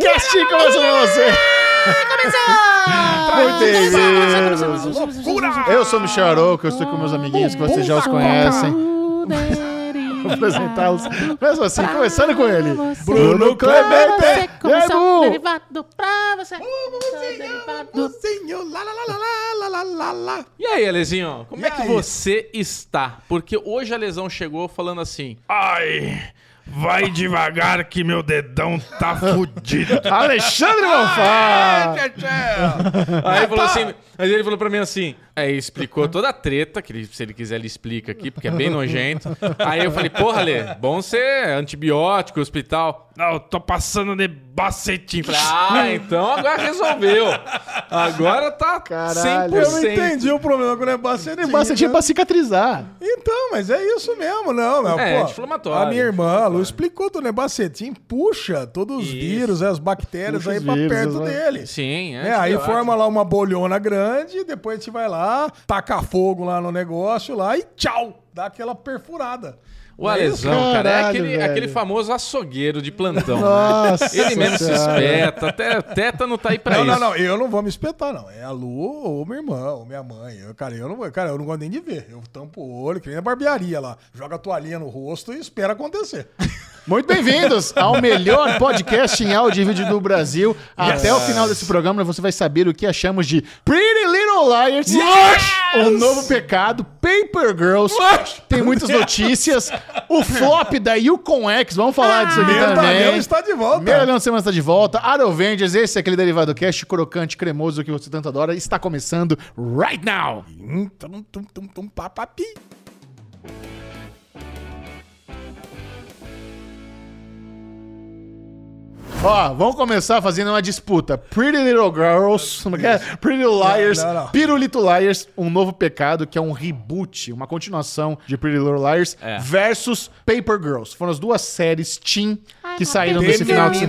Cast começou pra você! Começou! Muito bem, Eu sou o Michel Arouca, eu estou com meus amiguinhos que vocês já os conhecem. Vou apresentá-los. Mesmo assim, começando com ele. Bruno Clemente! Começou derivado pra você. E aí, Alezinho? Como é que você está? Porque hoje a Lesão chegou falando assim... Ai vai devagar que meu dedão tá fudido. Alexandre Bonfá. Aí falou assim, mas ele falou pra mim assim, aí explicou toda a treta, que ele- se ele quiser ele explica aqui, porque é bem nojento. Aí eu falei, porra, Lê, bom ser antibiótico, hospital. Não, eu tô passando de bacetinho. Falei, ah, então agora resolveu. Agora tá Caralho. 100%. Eu não entendi o problema com o nebacetinho. Você tinha né? pra cicatrizar. Então, mas é isso mesmo, não, meu. É, pô, anti-inflamatório. A minha irmã, a Lu, explicou do nebacetim, puxa todos os Isso. vírus, as bactérias Puxa aí pra vírus, perto né? dele. Sim, é. É, aí forma lá uma bolhona grande, depois a gente vai lá, taca fogo lá no negócio lá e tchau, dá aquela perfurada. O Não é isso? Alesão, cara, é Caralho, aquele, velho. aquele famoso açougueiro de plantão. né? Nossa Ele mesmo se Senhora. espeta, até tétano tá aí pra Não, isso. não, não, eu não vou me espetar, não. É a Lu ou minha irmã, ou minha mãe. Eu, cara, eu não, vou- cara, eu não gosto nem de ver. Eu tampo o olho, que nem a barbearia lá. Joga a toalhinha no rosto e espera acontecer. Muito bem-vindos ao melhor podcast em áudio e vídeo do Brasil. Até o final desse programa você vai saber o que achamos de Pretty Little Liars, o novo pecado, Paper Girls, tem muitas notícias, o flop da Yukon X, vamos falar disso aqui Medalhão também. está de volta. De Semana está de volta. Arovengers, esse é aquele derivado cast crocante, cremoso que você tanto adora, está começando right now. Hum, tum, tum, tum, tum, pá, Ó, vamos começar fazendo uma disputa. Pretty Little Girls, como é que é? Pretty Little Liars, Não, não, não. Pirulito Liars, um novo pecado, que é um reboot, uma continuação de Pretty Little Liars, É. versus Paper Girls. Foram as duas séries teen que saíram nesse final de.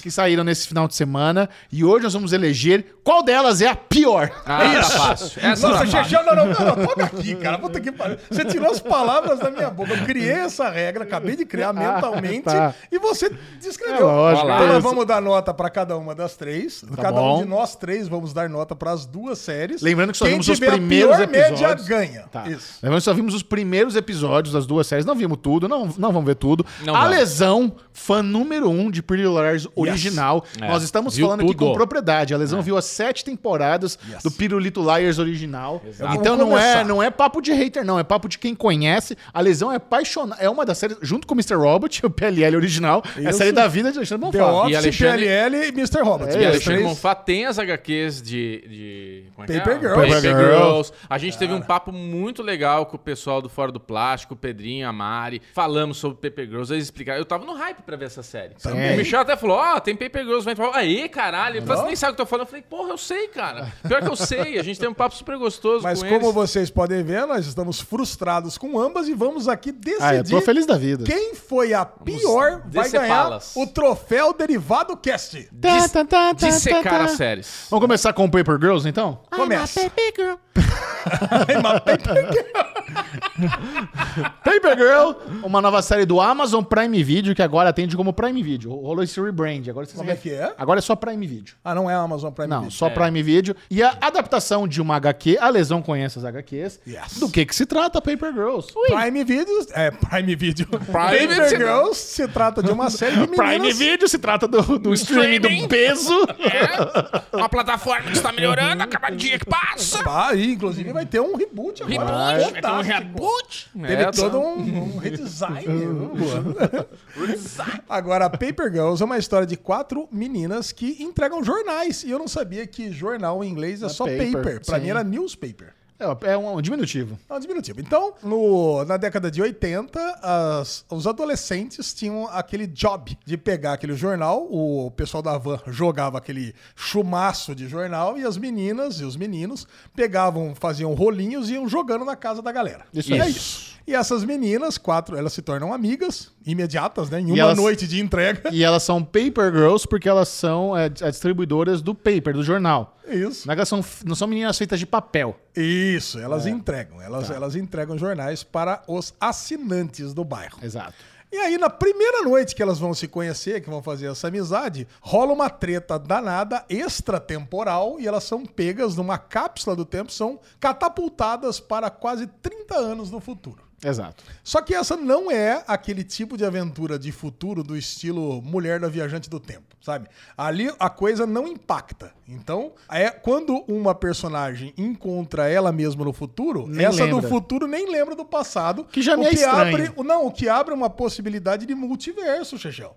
Que saíram nesse final de semana. E hoje nós vamos eleger qual delas é a pior. Ah, tá fácil. Essa Nossa, tá. Xexé, não, não, não, não, toca aqui, cara. Puta que pariu. Você tirou as palavras da minha boca. Eu criei essa regra, acabei de criar mentalmente tá. e você É descreveu. lógico. Olha lá. Então nós Isso. vamos dar nota pra cada uma das três. cada bom. um de nós três vamos dar nota pras duas séries. Lembrando que só Quem vimos os primeiros a pior média episódios. ganha. Tá. Isso. Lembrando que só vimos os primeiros episódios das duas séries. Não vimos tudo, não, não vamos ver tudo. Não a vamos. Lesão, fã número um de Pretty Little Liars original. É, Nós estamos viu falando aqui tudo. com propriedade. A Lesão viu as sete temporadas Yes. do Pirulito Liars original. Exato. Então não é, não é papo de hater, não. É papo de quem conhece. A Lesão é apaixonada. É uma das séries, junto com o Mr. Robot, o PLL original. É a Isso. série da vida de Alexandre The Bonfá. Office, Alexandre- PLL e Mr. Robot. É, E Alexandre três- Bonfá tem as HQs de. de é que Paper é? Girls. Paper, Paper Girls. Girls. A gente teve um papo muito legal com o pessoal do Fora do Plástico, o Pedrinho, a Mari. Falamos sobre Paper Girls. Eles explicaram. Eu tava no hype pra ver essa série. Também. O Michel até falou: Ó, tem Paper Girls. Vai falar, Aí, caralho. Você nem sabe o que eu tô falando. Eu falei, porra, eu sei, cara. Pior que eu sei. A gente tem um papo super gostoso Mas com como eles. vocês podem ver, nós estamos frustrados com ambas e vamos aqui decidir Ah, eu tô feliz da vida. quem foi a pior vai ganhar o troféu Derivado Cast. Tá, tá, tá, tá, Dissecar tá, tá. as séries. Vamos começar com o Paper Girls, então? Começa. Baby girl. Paper Girl, uma nova série do Amazon Prime Video, que agora atende como Prime Video. Rolou esse rebrand. Agora, vocês Como é que é? agora é só Prime Video. Ah, não é Amazon Prime Não, Video. Só Prime Video. E a adaptação de uma HQ, a Lesão conhece as HQs. Yes. Do que que se trata Paper Girls? Prime Video, é, Prime Video. Prime Paper. Girls se trata de uma série de meninas. Prime Video se trata do, do streaming do peso. É, uma plataforma que está melhorando a cada dia que passa. Ah, e inclusive vai ter um reboot agora. Reboot, vai ter um reboot. Teve É, todo um, um redesign. Agora, Paper Girls é uma história de quatro meninas que entregam jornais. E eu não sabia que jornal em inglês é, só paper, paper. Pra sim. mim era newspaper. É, é um diminutivo. É um diminutivo. Então, no- na década de 80, as- os adolescentes tinham aquele job de pegar aquele jornal, o pessoal da van jogava aquele chumaço de jornal e as meninas e os meninos pegavam, faziam rolinhos e iam jogando na casa da galera. Isso é isso. E essas meninas, quatro, elas se tornam amigas, imediatas, né? Em uma elas- noite de entrega. E elas são Paper Girls porque elas são é, as distribuidoras do paper, do jornal. Isso. É elas são, não são meninas feitas de papel. Isso, elas É. entregam. Tá. Elas, elas entregam jornais para os assinantes do bairro. Exato. E aí, na primeira noite que elas vão se conhecer, que vão fazer essa amizade, rola uma treta danada extratemporal e elas são pegas numa cápsula do tempo, são catapultadas para quase 30 anos no futuro. Exato. Só que essa não é aquele tipo de aventura de futuro do estilo Mulher da Viajante do Tempo, sabe? Ali a coisa não impacta. Então, é quando uma personagem encontra ela mesma no futuro, Nem essa lembra. do futuro nem lembra do passado. Que já me é que estranho. abre, Não, o que abre uma possibilidade de multiverso, Chechel.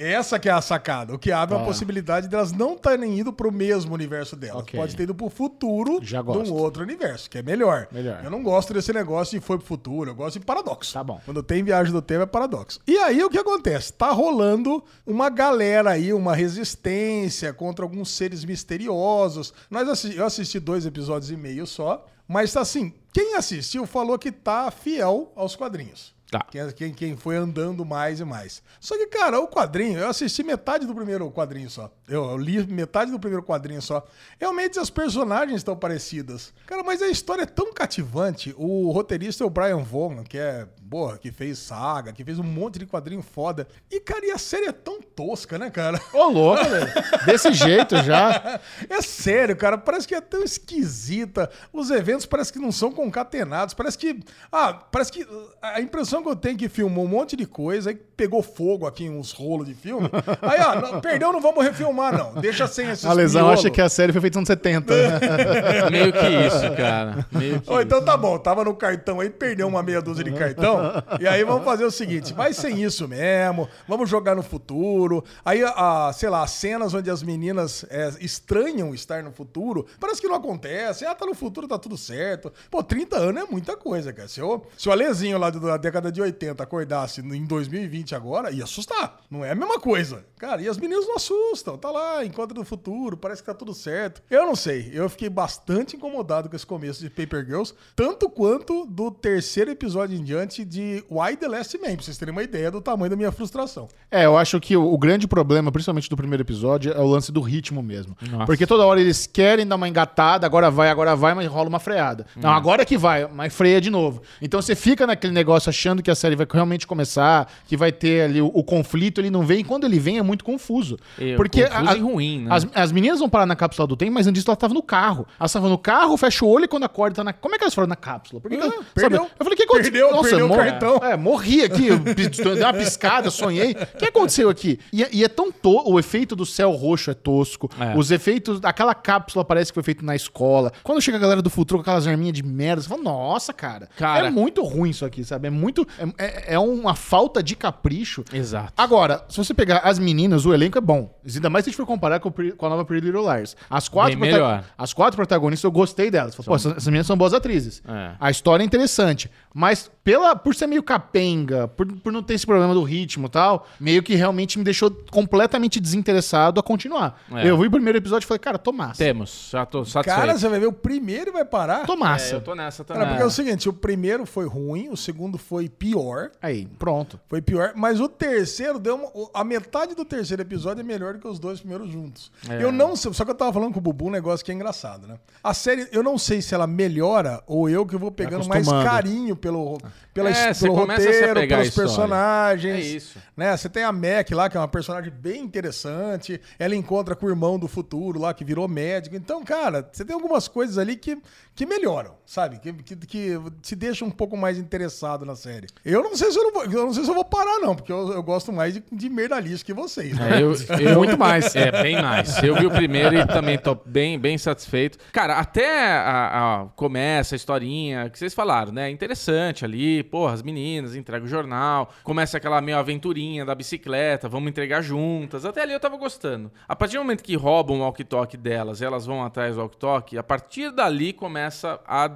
Essa que é a sacada. O que abre. Tá. a possibilidade delas não terem ido pro mesmo universo delas. Ok. Pode ter ido pro futuro de um outro universo, que é melhor. Melhor. Eu não gosto desse negócio de foi pro futuro, eu gosto de paradoxo. Tá bom. Quando tem viagem do tempo é paradoxo. E aí o que acontece? Tá rolando uma galera aí, uma resistência contra alguns seres misteriosos. Nós eu assisti dois episódios e meio só, mas tá assim, quem assistiu falou que tá fiel aos quadrinhos. Tá. Quem, quem, quem foi andando mais e mais. Só que, cara, o quadrinho, eu assisti metade do primeiro quadrinho só. Eu, eu li metade do primeiro quadrinho só. Realmente as personagens estão parecidas. Cara, mas a história é tão cativante. O roteirista é o Brian Vaughan, que é, porra, que fez saga, que fez um monte de quadrinho foda. E, cara, e a série é tão tosca, né, cara? Ô, louco, velho. Desse jeito já. É sério, cara, parece que é tão esquisita. Os eventos parece que não são concatenados. Parece que. Ah, parece que. A impressão que eu tenho é que filmou um monte de coisa, aí pegou fogo aqui em uns rolos de filme. Aí, ah, não, perdeu, não vamos refilmar, não. Deixa sem esses A lesão acha que a série foi feita nos anos 70. Meio que isso, cara. Meio que então isso. tá bom, tava no cartão aí, perdeu uma meia dúzia de cartão. E aí vamos fazer o seguinte: vai sem isso mesmo, vamos jogar no futuro. Aí, a, sei lá, as cenas onde as meninas é, estranham estar no futuro, parece que não acontece. Ah, tá no futuro, tá tudo certo. Pô, 30 anos é muita coisa, cara. Se, eu, se o Alezinho lá da década de 80 acordasse em 2020 agora, ia assustar. Não é a mesma coisa. Cara, e as meninas não assustam. Tá lá, encontro no futuro, parece que tá tudo certo. Eu não sei, eu fiquei bastante incomodado com esse começo de Paper Girls, tanto quanto do terceiro episódio em diante de Why the Last Man, pra vocês terem uma ideia do tamanho da minha frustração. É, eu acho que o, o grande problema, principalmente do primeiro episódio, é o lance do ritmo mesmo. Nossa. Porque toda hora eles querem dar uma engatada, agora vai, agora vai, mas rola uma freada. Não, agora que vai, mas freia de novo. Então você fica naquele negócio achando que a série vai realmente começar, que vai ter ali o, o conflito, ele não vem, e quando ele vem é muito confuso. É, Porque confuso e ruim, né? as, as meninas vão parar na cápsula do tempo, mas antes ela tava no carro. Elas estavam no carro, fecha o olho e quando acorda tá na. Como é que elas foram na cápsula? Por que que Ah, elas- perdeu. sabe? Eu falei, o que aconteceu? Perdeu, perdeu o mor- cartão. É, morri aqui, dei uma piscada, sonhei. O que aconteceu aqui? E, é- e é tão to... O efeito do céu roxo é tosco. É. Os efeitos. Aquela cápsula parece que foi feita na escola. Quando chega a galera do futuro com aquelas arminhas de merda, você fala, nossa, cara. Cara. É muito ruim isso aqui, sabe? É muito. É, é- é uma falta de capricho. Exato. Agora, se você pegar as meninas, o elenco é bom. Ainda mais se a gente for comparar com, com a nova Pretty Little Liars. As quatro, Bem melhor. as quatro protagonistas, eu gostei delas. Falei, Pô, essas, essas meninas são boas atrizes. É. A história é interessante. Mas pela, por ser meio capenga, por, por não ter esse problema do ritmo e tal, meio que realmente me deixou completamente desinteressado a continuar. É. Eu vi o primeiro episódio e falei, cara, tô massa. Temos, já tô satisfeito. Cara, você vai ver o primeiro e vai parar. Tô É, massa. eu tô nessa também. Cara, porque é o seguinte, o primeiro foi ruim, o segundo foi pior. Aí, pronto. Foi pior, mas o terceiro deu uma, a metade do terceiro episódio é melhor do que os dois primeiros juntos. É. Eu não sei, só que eu tava falando com o Bubu um negócio que é engraçado, né? A série, eu não sei se ela melhora ou eu que vou pegando mais carinho pelo, pela, É, pelo roteiro, pelos personagens. É isso. Né? Você tem a Mac lá, que é uma personagem bem interessante. Ela encontra com o irmão do futuro lá, que virou médico. Então, cara, você tem algumas coisas ali que, que melhoram, sabe? Que, que, que te deixam um pouco mais interessado na série. Eu não sei se eu, não vou, eu não sei se eu vou parar, não, porque eu, eu gosto mais de, de merdalice que vocês. Né? É, eu, eu- muito mais. É, bem mais. Eu vi o primeiro e também tô bem, bem satisfeito. Cara, até a, a- começa a historinha que vocês falaram, né? Interessante ali, porra, as meninas entregam o jornal, começa aquela meio aventurinha da bicicleta, vamos entregar juntas. Até ali eu tava gostando. A partir do momento que roubam o walkie-talkie delas, elas vão atrás do walkie-talkie, a partir dali começa a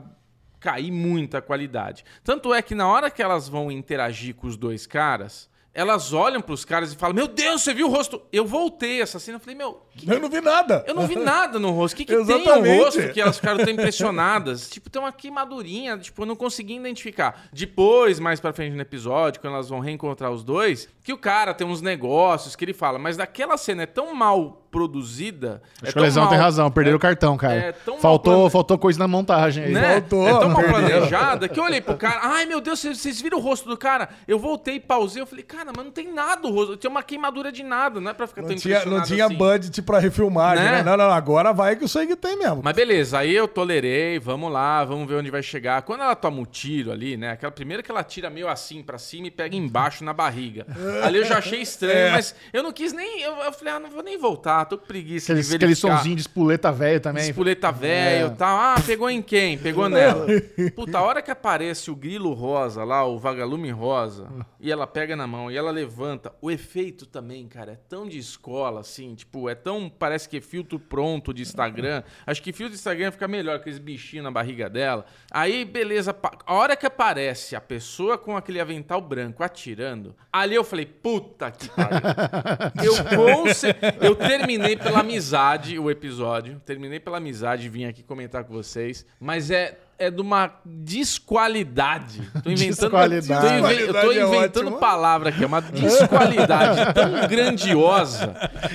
cair muita qualidade. Tanto é que na hora que elas vão interagir com os dois caras, elas olham pros caras e falam: Meu Deus, você viu o rosto? Eu voltei essa cena, eu falei: Meu, que- Eu não vi nada. eu não vi nada no rosto. O que, que tem no rosto que elas ficaram tão impressionadas? tipo, tem uma queimadurinha, tipo, eu não consegui identificar. Depois, mais pra frente no episódio, quando elas vão reencontrar os dois, que o cara tem uns negócios que ele fala, mas daquela cena é tão mal produzida. Acho que o Lesão tem razão, perderam o cartão, cara. é tão mal faltou, plane- faltou coisa na montagem aí. né? Voltou, é tão mal perderam. planejada que eu olhei pro cara. Ai, meu Deus, vocês, vocês viram o rosto do cara? Eu voltei, pausei. Eu falei, cara, mas não tem nada o rosto. Tinha uma queimadura de nada. Não é pra ficar Não tão tinha, não tinha assim. budget pra refilmagem, Né? né? Não, não, agora vai que o sangue tem mesmo. Mas beleza, aí eu tolerei, vamos lá, vamos ver onde vai chegar. Quando ela toma o tiro ali, né? Aquela primeira que ela tira meio assim pra cima e pega embaixo na barriga. Ali eu já achei estranho, É. mas eu não quis nem. Eu, eu falei, ah, não vou nem voltar, tô com preguiça Aquele, de ver aquele sonzinho de espoleta velho também. Espoleta velho e É. tal. Ah, pegou em quem? Pegou nela. Puta, a hora que aparece o grilo rosa lá, o vagalume rosa, e ela pega na mão e ela levanta, o efeito também, cara, é tão de escola, assim, tipo, é tão. Parece que é filtro pronto de Instagram. Acho que filtro de Instagram fica melhor, aqueles bichinhos na barriga dela. Aí, beleza, a hora que aparece a pessoa com aquele avental branco atirando, ali eu falei, puta que pariu. Eu, conce- eu terminei pela amizade o episódio. Terminei pela amizade, vim aqui comentar com vocês. Mas é, é de uma desqualidade. Tô inventando, Desqualidade. Tô inven- eu tô é inventando ótimo. palavra aqui. É uma desqualidade tão grandiosa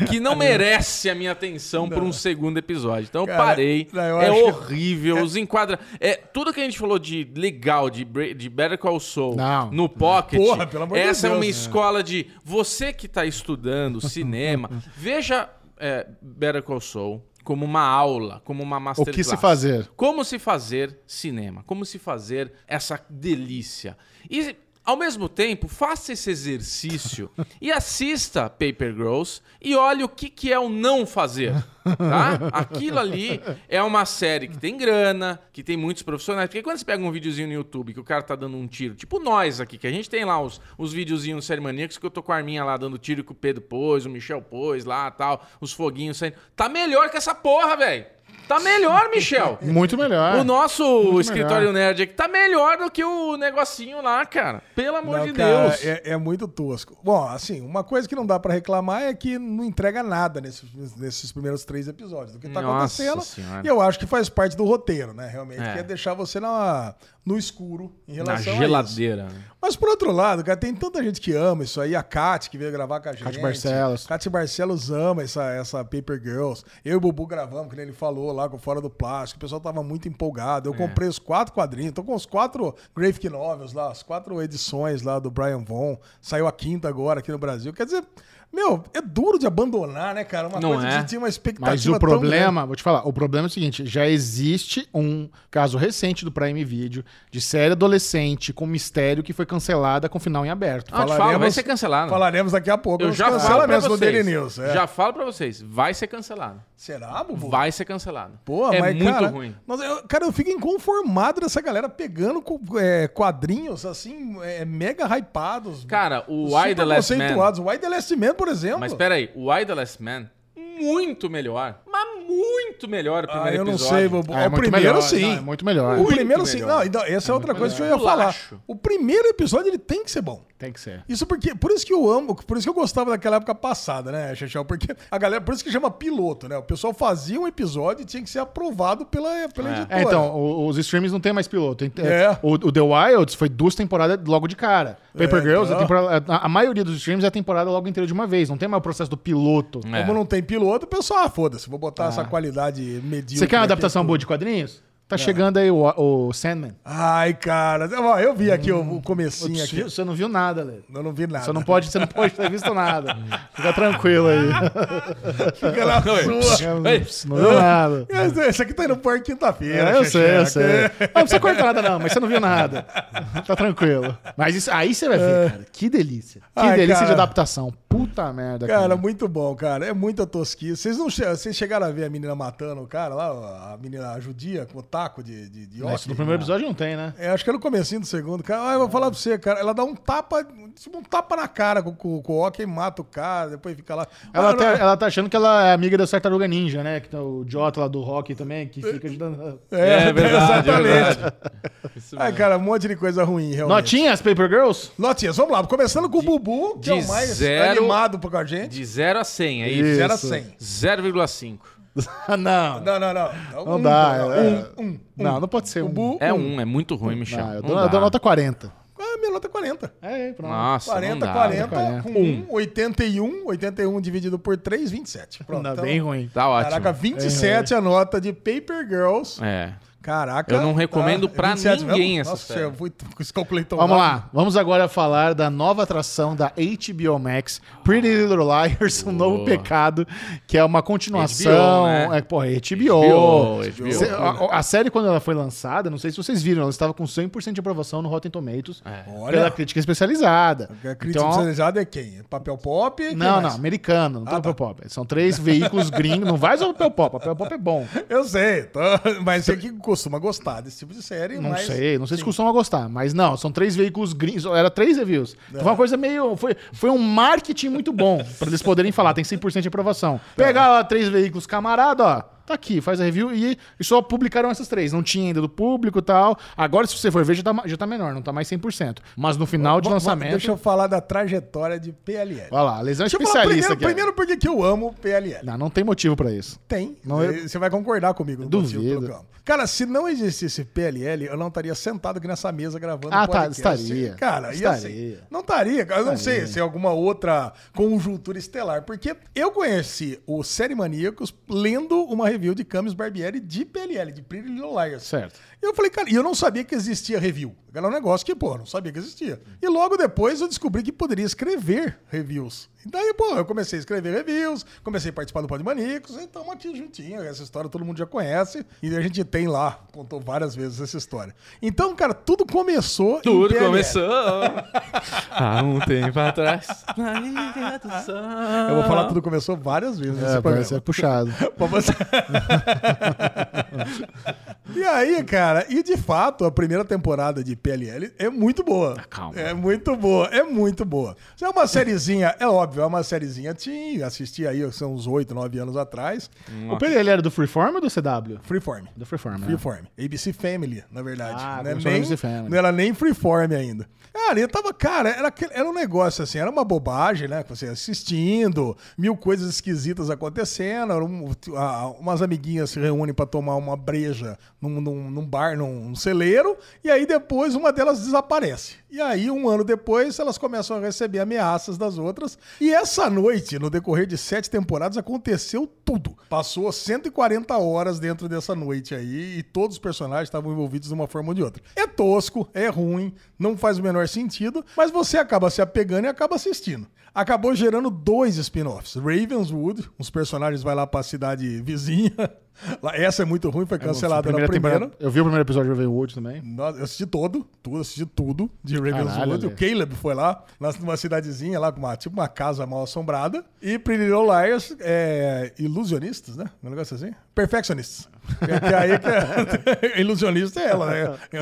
que não merece a minha atenção por um segundo episódio. Então eu Cara, parei. não, eu é acho que- horrível. Os enquadra. É, tudo que a gente falou de legal, de, de Better Call Saul Não. no Pocket. Porra, pelo amor de essa é Deus, uma né? escola de você que está estudando cinema, veja é, Better Call Saul como uma aula, como uma O masterclass. que se fazer? Como se fazer cinema, como se fazer essa delícia. E ao mesmo tempo, faça esse exercício e assista Paper Girls e olhe o que, que é o não fazer. Tá? Aquilo ali é uma série que tem grana, que tem muitos profissionais. Porque quando você pega um videozinho no YouTube que o cara tá dando um tiro, tipo nós aqui, que a gente tem lá os, os videozinhos Série Maníacos que eu tô com a arminha lá dando tiro que o Pedro pôs, o Michel pôs lá tal, os foguinhos saindo. Tá melhor que essa porra, velho. Tá melhor, Michel. Muito melhor. O nosso Muito escritório melhor. nerd aqui tá melhor do que o negocinho lá, cara. Pelo amor Não, de cara, Deus. É, é muito tosco. Bom, assim, uma coisa que não dá pra reclamar é que não entrega nada nesses, nesses primeiros três episódios do que tá Nossa acontecendo. Senhora. E eu acho que faz parte do roteiro, né? Realmente, É. que é deixar você na, no escuro em Na relação a isso. geladeira. Mas por outro lado, cara, tem tanta gente que ama isso aí. A Kat, que veio gravar com a gente. Kat Barcelos. Kat Barcelos ama essa, essa Paper Girls. Eu e o Bubu gravamos, que nem ele falou lá com Fora do Plástico. O pessoal tava muito empolgado. Eu comprei os quatro quadrinhos. Tô com os quatro Graphic Novels lá, as quatro edições lá do Brian Von. Saiu a quinta agora aqui no Brasil. Quer dizer, meu, é duro de abandonar, né, cara? Uma Não coisa é. que tinha uma expectativa Mas o tão problema, vou te falar, o problema é o seguinte: já existe um caso recente do Prime Video de série adolescente com mistério que foi cancelada com final em aberto. Ah, te falo, vai Falaremos- ser cancelado. Falaremos daqui a pouco Eu já falo pra vocês. Daily News. é. Já falo pra vocês. Vai ser cancelado. Será, Bubu? Vai ser cancelado. Pô, é mas, muito cara, ruim. Nossa, eu- cara, eu fico inconformado dessa galera pegando é, quadrinhos, assim, é, mega hypados. Cara, o Why the Last Man... conceituados. O Why the Last Man, por exemplo. Mas peraí, o Why the Last Man, muito melhor. Muito melhor o ah, primeiro eu não episódio. sei, Bubu. Ah, é o primeiro, melhor. sim. Não, é muito melhor. O Muito primeiro, sim. melhor. Não, então, essa é, outra coisa que eu ia melhor. falar. O primeiro episódio, ele tem que ser bom. Tem que ser. Isso porque, por isso que eu amo, por isso que eu gostava daquela época passada, né, Xexel? Porque a galera, por isso que chama piloto, né? O pessoal fazia um episódio e tinha que ser aprovado pela, pela É. editora. É, então, os streams não tem mais piloto. É. O, o The Wilds foi duas temporadas logo de cara. Paper É, Girls, a, então. temporada- a- a maioria dos streams é a temporada logo inteira de uma vez. Não tem mais o processo do piloto. É. Como não tem piloto, o pessoal, ah, foda-se, vou botar essa qualidade medíocre. Você quer uma adaptação boa de quadrinhos? Tá chegando aí o, o Sandman. Ai, cara. Ó, eu vi aqui o, o comecinho aqui. Você não viu nada, Lê. Eu não vi nada. Você não pode, você não pode ter visto nada. Fica tranquilo aí. Fica na sua. Ei, Não viu nada. Esse- aqui tá indo por quinta-feira. É, eu sei, eu sei. Não precisa cortar nada, não, mas você não viu nada. Tá tranquilo. Mas isso, aí você vai ver, cara. Que delícia. Que Ai, delícia de cara. adaptação. Puta merda, Cara, cara. muito bom, cara. É muita tosquice. Vocês não che- vocês chegaram a ver a menina matando o cara lá, a menina judia com o taco de, de, de Isso no primeiro episódio não tem, né? É, acho que é no comecinho do segundo. Cara, ah, eu vou falar pra você, cara. Ela dá um tapa, tipo, um tapa na cara com, com, com o mata o cara, depois fica lá. Ela, Ah, tá, não- ela tá achando que ela é amiga da Tartaruga Ninja, né? Que tá o Jota lá do rock também, que fica ajudando. É, verdade, é exatamente. verdade. Isso Ai, mesmo. cara, um monte de coisa ruim, realmente. Notinhas, Paper Girls? Notinhas, vamos lá. Começando com o Bubu, que é de o mais zero- animado com a gente. De 0 a 100, é Isso. isso? 0 a 100. 0,5. Ah, não. Não, não, não. Não Um, dá. um, é- um, um. Não, não pode ser um. Bu- É um, é muito ruim, Michel. Não, eu dou, eu dou nota 40. Ah, minha nota é 40. É, pronto. Nossa, 40, não dá. 40, 40. com 1, 81, 81 dividido por 3, 27. Pronto. Ainda então, bem ruim. Tá ótimo. Caraca, 27 a nota de Paper Girls. É. Caraca. Eu não recomendo tá, pra 27 ninguém mesmo? essa Nossa, série. eu fui, calculei tão Vamos rápido. lá, vamos agora falar da nova atração da HBO Max, Pretty Little Liars, um novo pecado, que é uma continuação. HBO, né? É, porra, HBO. HBO, HBO. Cê- a, a série, quando ela foi lançada, não sei se vocês viram, ela estava com 100% de aprovação no Rotten Tomatoes Olha. pela crítica especializada. A crítica Então, especializada é quem? Papel pop? Quem não, mais? não, americano, não tem Ah, tá. papel pop. São três veículos gringos, não vai usar o papel pop, papel pop é bom. Eu sei, tô- mas você que costuma gostar desse tipo de série. Não mas... sei, não sei se costumam gostar, mas não, são três veículos gringos, era três reviews. Então foi uma coisa meio. Foi, foi um marketing muito bom, pra eles poderem falar, tem 100% de aprovação. Pegar lá três veículos camarada, ó, tá aqui, faz a review e, e só publicaram essas três. Não tinha ainda do público e tal. Agora, se você for ver, já tá, já tá menor, não tá mais 100%. Mas no final de lançamento. Deixa eu falar da trajetória de PLL. Olha lá, a lesão é especialista primeiro, primeiro porque que eu amo PLL. Não, não tem motivo pra isso. Tem. Não, eu- Você vai concordar comigo Duvido. Cara, se não existisse PLL, eu não estaria sentado aqui nessa mesa gravando Ah, tá, podcast. estaria. Cara, ia Estaria. ser. Não estaria. Eu não sei se é alguma outra conjuntura estelar. Porque eu conheci o Série Maníacos lendo uma review de Camis Barbieri de PLL, de Pretty Little Liars. Certo. E eu falei, cara, e eu não sabia que existia review. Era um negócio que, pô, não sabia que existia. E logo depois eu descobri que poderia escrever reviews. E daí, pô, eu comecei a escrever reviews, comecei a participar do Pod Manicos, e estamos aqui juntinho. Essa história todo mundo já conhece. E a gente tem lá, contou várias vezes essa história. Então, cara, tudo começou. Tudo começou há um tempo atrás. Na Liga do Sol. Eu vou falar tudo começou várias vezes nesse É, parece é puxado. Você. e aí, cara, e de fato, a primeira temporada de PLL é muito boa. calma. É muito boa, é muito boa. É uma sériezinha, é óbvio, é uma sériezinha teen, assisti aí, são uns 8, 9 anos atrás. O PLL era do Freeform ou do CW? Freeform. Do Freeform, né? Freeform. ABC Family, na verdade. Ah, não, é nem, ABC Family. não era nem Freeform ainda. Cara, eu tava, cara, era, era um negócio assim, era uma bobagem, né? Você assistindo, mil coisas esquisitas acontecendo, um- a- umas amiguinhas se reúnem pra tomar uma breja num, num- num bar, num, celeiro, e aí depois uma delas desaparece. E aí, um ano depois, elas começam a receber ameaças das outras. E essa noite, no decorrer de sete temporadas, aconteceu tudo. Passou 140 horas dentro dessa noite aí e todos os personagens estavam envolvidos de uma forma ou de outra. É tosco, é ruim, não faz o menor sentido, mas você acaba se apegando e acaba assistindo. Acabou gerando dois spin-offs. Ravenswood, os personagens vai lá pra cidade vizinha. Essa é muito ruim, foi cancelada na Primeira Eu vi o primeiro episódio de Ravenwood também. Nossa, Eu assisti todo, tudo, assisti tudo de Ravenswood. Caralho, o Caleb foi lá, numa cidadezinha lá, com uma, tipo uma casa mal assombrada. E Pretty Little Liars, é, ilusionistas, né? Um negócio assim? Perfeccionistas. Que, que aí que é, ilusionista é ela, né? É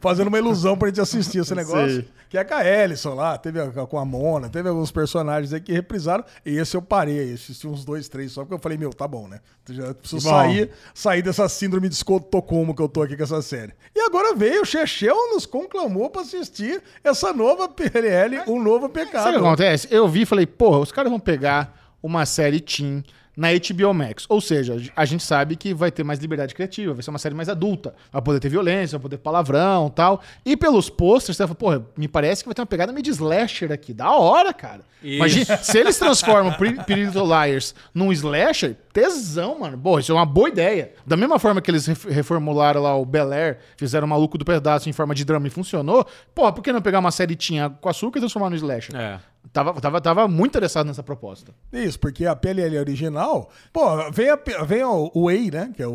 fazendo uma ilusão pra gente assistir esse negócio. Sei. Que é com a Ellison lá, teve a- com a Mona, teve alguns personagens aí que reprisaram. E esse eu parei, assisti uns dois, três só, porque eu falei, meu, tá bom, né? Já preciso. Sair sair dessa síndrome de Estocolmo que eu tô aqui com essa série. E agora veio o Chechel nos conclamou pra assistir essa nova PLL, um novo Sabe o pecado. que acontece? Eu vi e falei, porra, os caras vão pegar uma série teen na HBO Max. Ou seja, a gente sabe que vai ter mais liberdade criativa, vai ser uma série mais adulta. Vai poder ter violência, vai poder ter palavrão tal. E pelos posters, você fala, porra, me parece que vai ter uma pegada meio de slasher aqui. Da hora, cara. Isso. Imagina, se eles transformam Pretty Little Liars num slasher, tesão, mano. Pô, isso é uma boa ideia. Da mesma forma que eles ref- reformularam lá o Bel Air, fizeram o maluco do pedaço em forma de drama e funcionou, porra, por que não pegar uma série tinha com açúcar e transformar no slasher? É. Tava, tava, tava muito interessado nessa proposta. Isso, porque a PLL original, pô, vem, a, vem o, Wei, né, que é o,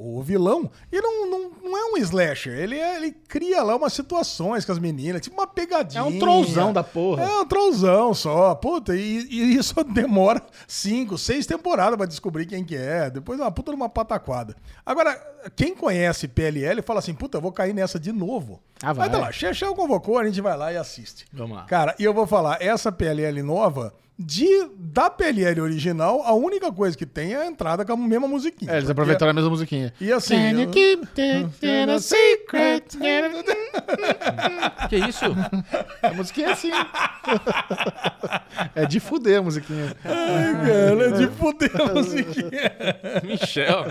o vilão, e não, não, não é um slasher, ele, é- ele cria lá umas situações com as meninas, tipo uma pegadinha. É um trollzão da porra. É um trollzão só, puta, e, e isso demora cinco, seis temporadas pra descobrir quem que é, depois é uma puta de uma pataquada. Agora, quem conhece PLL fala assim, puta, eu vou cair nessa de novo. Ah, vai. Aí tá lá, Chechel convocou, a gente vai lá e assiste. Vamos lá. Cara, e eu vou falar, essa PLL nova, de, da PLL original, a única coisa que tem é a entrada com a mesma musiquinha. É, eles Porque- aproveitaram a mesma musiquinha. E assim, Can you keep it in a secret? Que isso? A musiquinha é assim. é de fuder a musiquinha. Ai, cara, é de fuder a musiquinha. Michel.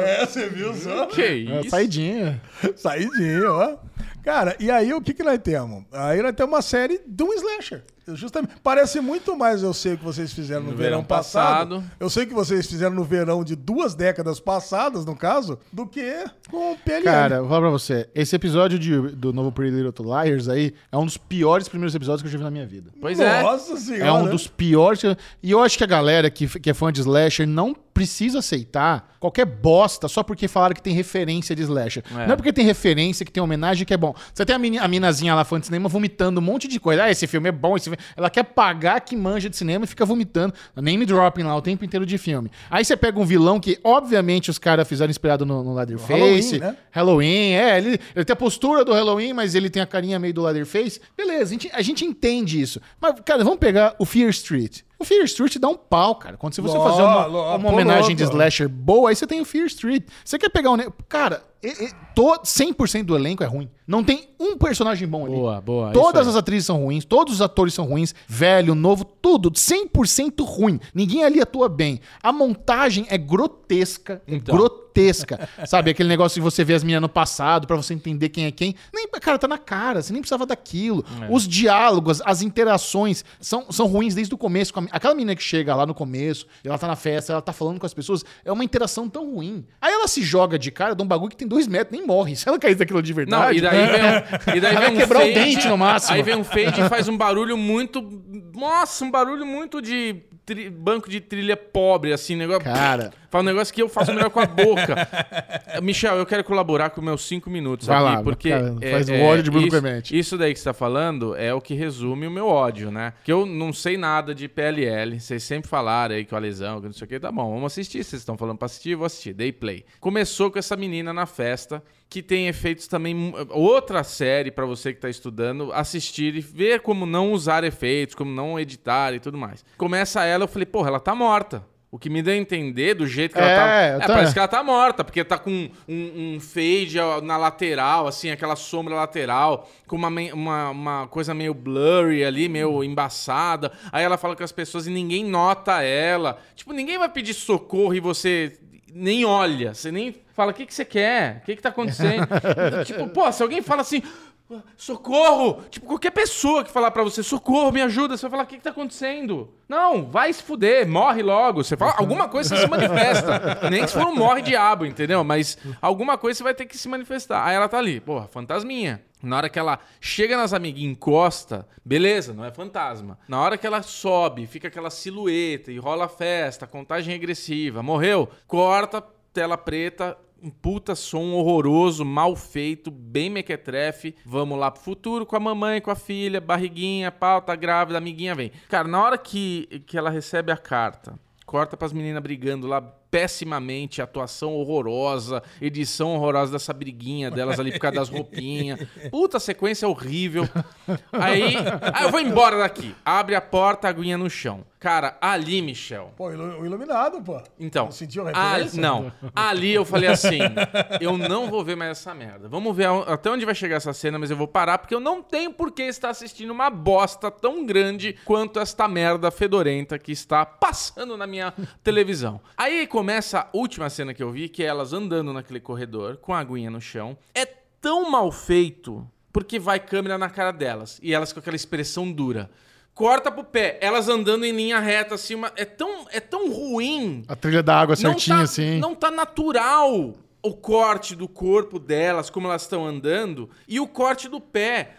É, você viu só? Que É, isso? saidinha. Saidinho, ó. Cara, e aí o que que nós temos? Aí nós temos uma série de um slasher. Justamente, parece muito mais eu sei o que vocês fizeram no, No verão, verão passado. passado. Eu sei o que vocês fizeram no verão de duas décadas passadas, no caso, do que com o PLL. Cara, vou falar pra você. Esse episódio de- do novo Pretty Little Liars aí é um dos piores primeiros episódios que eu já vi na minha vida. Pois é. Nossa senhora. É um dos piores. E eu acho que a galera que, que é fã de slasher não precisa aceitar qualquer bosta só porque falaram que tem referência de slasher. É. Não é porque tem referência, que tem homenagem, que é bom. Você tem a, meni- a minazinha lá fã de cinema vomitando um monte de coisa. Ah, esse filme é bom. Esse filme... Ela quer pagar que manja de cinema e fica vomitando. Name dropping lá o tempo inteiro de filme. Aí você pega um vilão que, obviamente, os caras fizeram inspirado no, no Leatherface. Halloween, né? Halloween, é. Ele, ele tem a postura do Halloween, mas ele tem a carinha meio do Leatherface. Beleza, a gente, a gente entende isso. Mas, cara, vamos pegar o Fear Street. O Fear Street dá um pau, cara. Quando você, você Ló, fazer uma, ló, uma homenagem de slasher boa, aí você tem o Fear Street. Você quer pegar um... Cara, e, e, to- 100% do elenco é ruim. Não tem um personagem bom ali. Boa, boa, Todas as atrizes são ruins, todos os atores são ruins, velho, novo, tudo 100% ruim. Ninguém ali atua bem. A montagem é grotesca, é Então. grotesca. Sabe, aquele negócio de você ver as meninas no passado pra você entender quem é quem. Nem, cara, tá na cara, você nem precisava daquilo. É. Os diálogos, as interações são, são ruins desde o começo. com a- Aquela menina que chega lá no começo, ela tá na festa, ela tá falando com as pessoas, é uma interação tão ruim. Aí ela se joga de cara de um bagulho que tem dois metros, nem morre. Se ela cair daquilo de Não, verdade. e daí vem um, e daí Ela vem vai um quebrar o fade, dente no máximo. Aí vem um fade e faz um barulho muito. Nossa, um barulho muito de tri- banco de trilha pobre, assim, negócio. Cara. Fala um negócio que eu faço melhor com a boca. Michel, eu quero colaborar com meus cinco minutos Vai aqui, lá, porque. cara, faz o ódio de Bruno isso, Clemente. Isso daí que você tá falando é o que resume o meu ódio, né? Que eu não sei nada de PLL. Vocês sempre falaram aí que o Alisão, que não sei o que, tá bom, vamos assistir. Vocês estão falando pra assistir, vou assistir. Dei play. Começou com essa menina na festa, que tem efeitos também. Outra série pra você que tá estudando, assistir e ver como não usar efeitos, como não editar e tudo mais. Começa ela, eu falei, porra, ela tá morta. O que me deu a entender do jeito que É, ela tá. É, parece que ela tá morta, porque tá com um, um fade na lateral, assim, aquela sombra lateral, com uma, uma, uma coisa meio blurry ali, meio embaçada. Aí ela fala com as pessoas e ninguém nota ela. Tipo, ninguém vai pedir socorro e você nem olha, você nem fala, o que, que você quer? O que, que tá acontecendo? tipo, pô, se alguém fala assim. Socorro! Tipo, qualquer pessoa que falar pra você, socorro, me ajuda, você vai falar, o que, que tá acontecendo? Não, vai se fuder, morre logo. Você fala alguma coisa, você se manifesta. Nem se for um morre diabo, entendeu? Mas alguma coisa você vai ter que se manifestar. Aí ela tá ali, porra, fantasminha. Na hora que ela chega nas amiguinhas, encosta, beleza, não é fantasma. Na hora que ela sobe, fica aquela silhueta e rola festa, contagem regressiva, morreu, corta, tela preta, um puta som horroroso, mal feito, bem mequetrefe. Vamos lá pro futuro com a mamãe, com a filha, barriguinha, pau, tá grávida, amiguinha vem. Cara, na hora que, que ela recebe a carta, corta pras meninas brigando lá pessimamente, atuação horrorosa, edição horrorosa dessa briguinha delas ali por causa das roupinhas. Puta sequência horrível. Aí, eu vou embora daqui. Abre a porta, aguinha no chão. Cara, ali, Michel, Pô, o iluminado, pô. então, Não sentiu a ali, não. Ali eu falei assim, eu não vou ver mais essa merda. Vamos ver até onde vai chegar essa cena, mas eu vou parar porque eu não tenho por que estar assistindo uma bosta tão grande quanto esta merda fedorenta que está passando na minha televisão. Aí começa a última cena que eu vi, que é elas andando naquele corredor com a aguinha no chão. É tão mal feito porque vai câmera na cara delas e elas com aquela expressão dura. Corta pro pé, elas andando em linha reta assim, é tão é tão ruim A trilha da água certinha, tá, assim. Não tá natural o corte do corpo delas, como elas estão andando, e o corte do pé.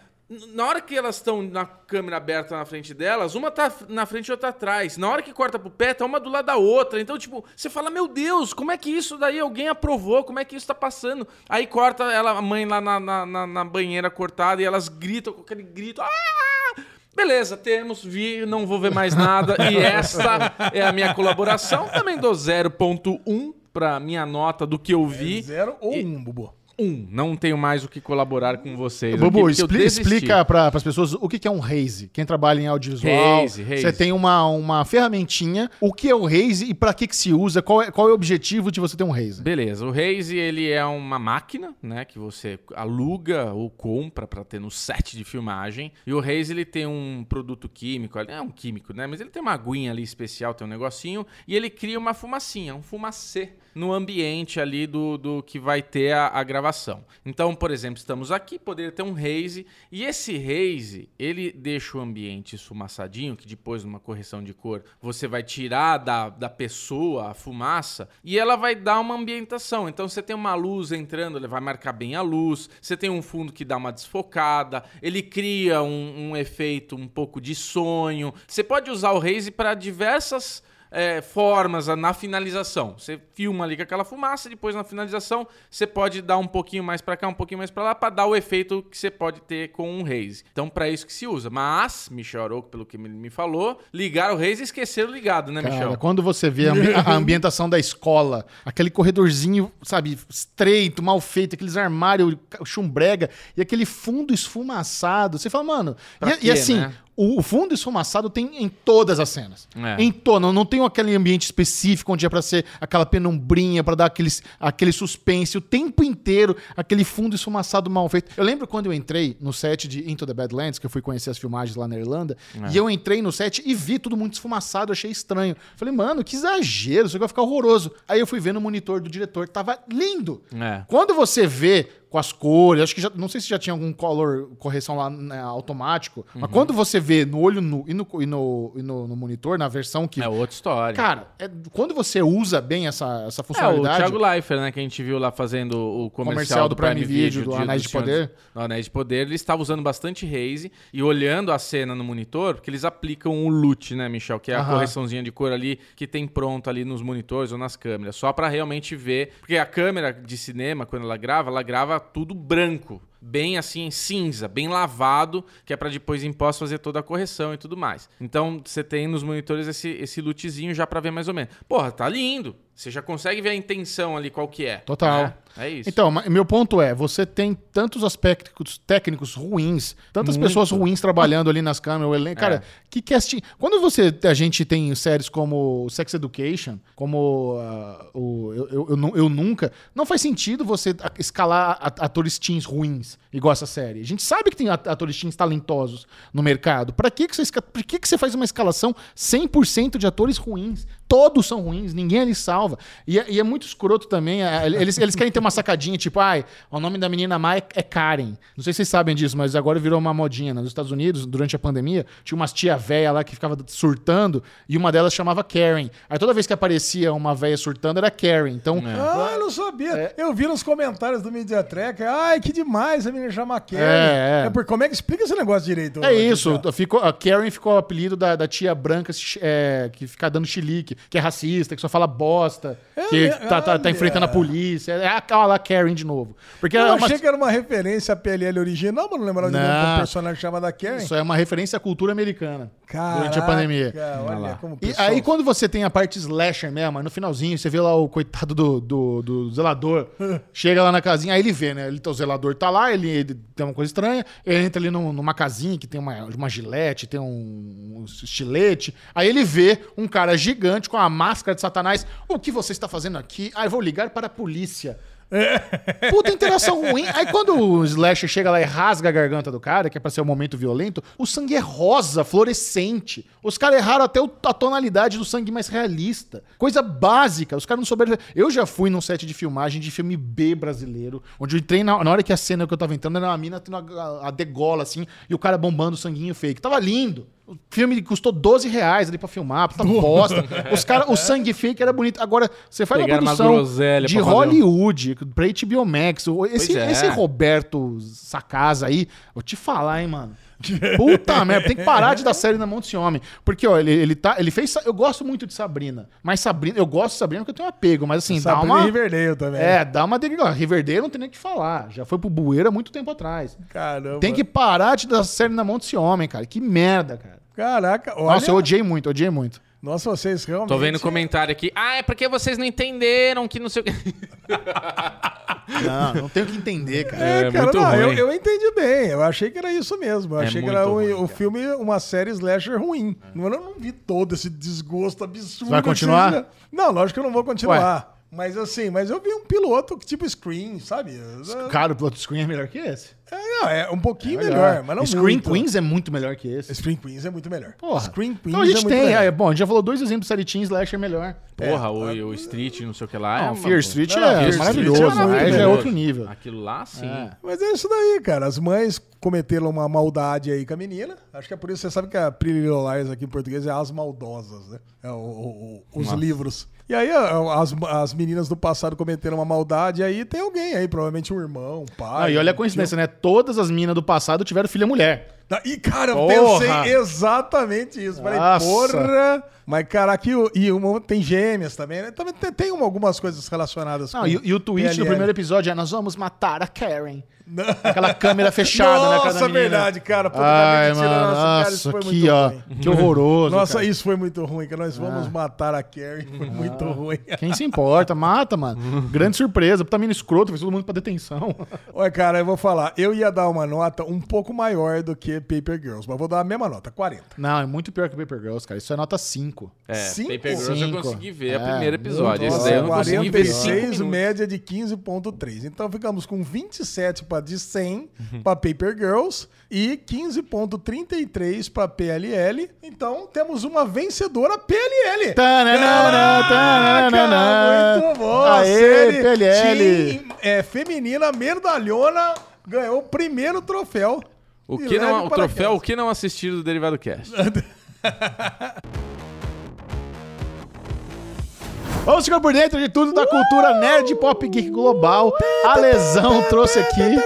Na hora que elas estão na câmera aberta na frente delas, uma tá na frente e outra atrás. Na hora que corta pro pé, tá uma do lado da outra. Então, tipo, você fala, meu Deus, como é que isso daí alguém aprovou? Como é que isso tá passando? Aí corta ela, a mãe lá na, na, na- banheira cortada e elas gritam com aquele grito. Ah! Beleza, temos, vi, não vou ver mais nada. E esta é a minha colaboração. Também dou 0.1 pra minha nota do que eu vi. Zero ou um, Bubu? Um, não tenho mais o que colaborar com vocês. Bubu, expli- explica para as pessoas o que que é um Raze. Quem trabalha em audiovisual, Raze, Raze. você tem uma, uma ferramentinha. O que é o Raze e para que que se usa? Qual é, qual é o objetivo de você ter um Raze? Beleza, o Raze ele é uma máquina, né, que você aluga ou compra para ter no set de filmagem. E o Raze ele tem um produto químico, é um químico, né, mas ele tem uma aguinha ali especial, tem um negocinho e ele cria uma fumacinha, um fumacê no ambiente ali do, do que vai ter a, a gravação. Então, por exemplo, estamos aqui, poderia ter um haze, e esse haze, ele deixa o ambiente esfumaçadinho, que depois, numa correção de cor, você vai tirar da, da pessoa a fumaça, e ela vai dar uma ambientação. Então, você tem uma luz entrando, ele vai marcar bem a luz, você tem um fundo que dá uma desfocada, ele cria um, um efeito um pouco de sonho. Você pode usar o haze para diversas é, formas na finalização. Você filma ali com aquela fumaça, depois na finalização você pode dar um pouquinho mais para cá, um pouquinho mais para lá, para dar o efeito que você pode ter com um Raze. Então, para isso que se usa. Mas, Michel Aroco, pelo que me falou, ligar o Raze e esqueceram ligado, né, Cara, Michel? quando você vê a, ambi- a ambientação da escola, aquele corredorzinho, sabe, estreito, mal feito, aqueles armários chumbrega e aquele fundo esfumaçado, você fala, mano. E, e quê, assim, né? O, o fundo esfumaçado tem em todas as cenas. É. Em todas. Não, não tem aquele ambiente específico onde é pra ser aquela penumbrinha, pra dar aqueles, aquele suspense o tempo inteiro, aquele fundo esfumaçado mal feito. Eu lembro quando eu entrei no set de Into the Badlands, que eu fui conhecer as filmagens lá na Irlanda, É. e eu entrei no set e vi tudo muito esfumaçado, achei estranho. Falei, mano, que exagero, isso aqui vai ficar horroroso. Aí eu fui ver no monitor do diretor, tava lindo. É. Quando você vê com as cores, acho que já, não sei se já tinha algum color correção lá né, automático, Uhum. mas quando você vê no olho nu e, no, e, no, e no- no monitor, na versão que É outra história. Cara, é- quando você usa bem essa, essa É, o funcionalidade. Thiago Leifert, né, que a gente viu lá fazendo o comercial, Comercial do do Prime, Prime Video, do de- Anéis de Senhor Poder. do Anéis de Poder, ele estava usando bastante haze e olhando a cena no monitor, porque eles aplicam o LUT, né, Michel, que é a Aham. correçãozinha de cor ali que tem pronto ali nos monitores ou nas câmeras, só pra realmente ver, porque a câmera de cinema quando ela grava, ela grava tudo branco. Bem assim, cinza, bem lavado, que é pra depois em pós fazer toda a correção e tudo mais. Então você tem nos monitores esse, esse lutezinho já pra ver mais ou menos. Porra, tá lindo. Você já consegue ver a intenção ali qual que é. Total. né? É isso. Então, meu ponto é, você tem tantos aspectos técnicos ruins, tantas pessoas ruins trabalhando ali nas câmeras, elenco. Cara, É. que casting. Quando você a gente tem séries como Sex Education, como ah, o eu, eu, eu eu nunca, não faz sentido você escalar atores teens ruins igual essa série. A gente sabe que tem at- atores teens talentosos no mercado. Pra que que você por que que você faz uma escalação 100% de atores ruins? Todos são ruins, ninguém ali salva. E é, e é muito escroto também. é, Eles, eles querem ter uma sacadinha, tipo, ai, o nome da menina má é, é Karen. Não sei se vocês sabem disso, mas agora virou uma modinha. né? Nos Estados Unidos, durante a pandemia, tinha umas tia véia lá que ficava surtando e uma delas chamava Karen. Aí toda vez que aparecia uma véia surtando, era Karen. Então, Ah, eu não sabia. É. Eu vi nos comentários do Media Track. Ai, que demais a menina chama Karen. É, é. É, porque como é que explica esse negócio direito? É isso, ficou, a Karen ficou o apelido da, da tia branca é, que fica dando chilique, que é racista, que só fala bosta, que É, tá, tá, tá olha. enfrentando a polícia. É aquela lá Karen de novo. Porque Eu é uma- achei que era uma referência à PLL original, mas não lembrava de Não. nome de um personagem chamado Karen. isso é uma referência à cultura americana durante a Caraca, pandemia. Olha como o E pessoal- aí, quando você tem a parte slasher mesmo, no finalzinho, você vê lá o coitado do, do, do zelador, chega lá na casinha, aí ele vê, né? Ele, tá- o zelador tá lá, ele, ele tem uma coisa estranha, ele entra ali num- numa casinha que tem uma, uma gilete, tem um, um estilete, aí ele vê um cara gigante com a máscara de satanás. O que você está fazendo aqui? Ah, eu vou ligar para a polícia. Puta interação ruim. Aí quando o Slasher chega lá e rasga a garganta do cara, que é pra ser um momento violento, o sangue é rosa, fluorescente. Os caras erraram até a tonalidade do sangue mais realista. Coisa básica. Os caras não souberam. Eu já fui num set de filmagem de filme B brasileiro, onde eu entrei na, na hora que a cena que eu tava entrando era uma mina tendo a, a degola, assim, e o cara bombando o sanguinho fake. Tava lindo. O filme custou 12 reais ali pra filmar, puta bosta. Os cara, o sangue fake era bonito. Agora, você faz Pegaram uma uma produção de fazer um- Hollywood, pra HBO Max. Esse, é. esse Roberto Sacasa aí, vou te falar, hein, mano. Puta merda, tem que parar de dar série na mão desse homem. Porque, ó, ele, ele tá. Ele fez. Eu gosto muito de Sabrina. Mas Sabrina, eu gosto de Sabrina porque eu tenho um apego. Mas assim, dá Sabrina uma. e Riverdale também. É, dá uma dele. Riverdale não tem nem o que falar. Já foi pro bueiro há muito tempo atrás. Caramba. Tem que parar de dar série na mão desse homem, cara. Que merda, cara. Caraca, olha. Nossa, eu odiei muito, odiei muito. Nossa, vocês realmente. Tô vendo comentário aqui. Ah, é porque vocês não entenderam que não sei o que. Não, não tenho que entender, cara. É, É cara, muito não, eu, ruim. eu entendi bem. Eu achei que era isso mesmo. Eu É achei que era um, ruim, o cara. filme, uma série slasher ruim. Não, eu não vi todo esse desgosto absurdo. Vai continuar? que vocês- Não, lógico que eu não vou continuar. Mas assim, mas eu vi um piloto que tipo Scream, sabe? Cara, o plot screen é melhor que esse. É, não, é um pouquinho melhor, mas não Screen muito. Queens é muito melhor que esse. Screen Queens é muito melhor. Porra. Screen Queens então a gente é muito tem. melhor. é, bom, a gente já falou dois exemplos de série teen slasher melhor. Porra, o, o Street, não sei o que lá. é Não, uma- Fear Street Não, é Fear Street maravilhoso. é é melhor. outro nível. Aquilo lá, sim. É. Mas é isso daí, cara. As mães cometeram uma maldade aí com a menina. Acho que é por isso que você sabe que a Pretty Little aqui em português é As Maldosas, né? É o- o- o- os Nossa. livros. E aí as, as meninas do passado cometeram uma maldade e aí tem alguém aí, provavelmente um irmão, um pai. Ah, e olha a coincidência, né? Todas as minas do passado tiveram filha mulher. Tá, E, cara, eu Porra! pensei exatamente isso. Falei, Nossa. porra. Mas, caraca, e, o- e uma, tem gêmeas também, né? Também tem, tem uma- algumas coisas relacionadas Não, com e, e o no PLL. primeiro episódio é: nós vamos matar a Karen. Aquela câmera fechada na cara da Nossa, menina. verdade, cara. Puta, Ai, tirar, mano, cara, nossa, isso foi aqui, muito ó. ruim. Que horroroso. Nossa, cara. isso foi muito ruim, que nós vamos matar a Carrie. Foi muito ruim. Quem se importa? Mata, mano. Grande surpresa. Puta mina escroto, fez todo mundo pra detenção. Olha, cara, eu vou falar. Eu ia dar uma nota um pouco maior do que Paper Girls, mas vou dar a mesma nota, 40. Não, é muito pior que Paper Girls, cara. Isso é nota 5. É, Cinco? Paper Girls Cinco. eu consegui ver É, o primeiro episódio. Esse daí eu não Nossa, consegui ver 5 46, minutos. média de 15.3. Então ficamos com 27 para de 100 Uhum. para Paper Girls e 15.33 para PLL. Então temos uma vencedora PLL. Tananana, tananana. Muito bom. A Aê, PLL. Teen, é, feminina merdalhona ganhou o primeiro troféu. O, que não, o troféu, casa. o que não assistir do Derivado Cast? Vamos ficar por dentro de tudo da cultura nerd pop geek global. A lesão trouxe aqui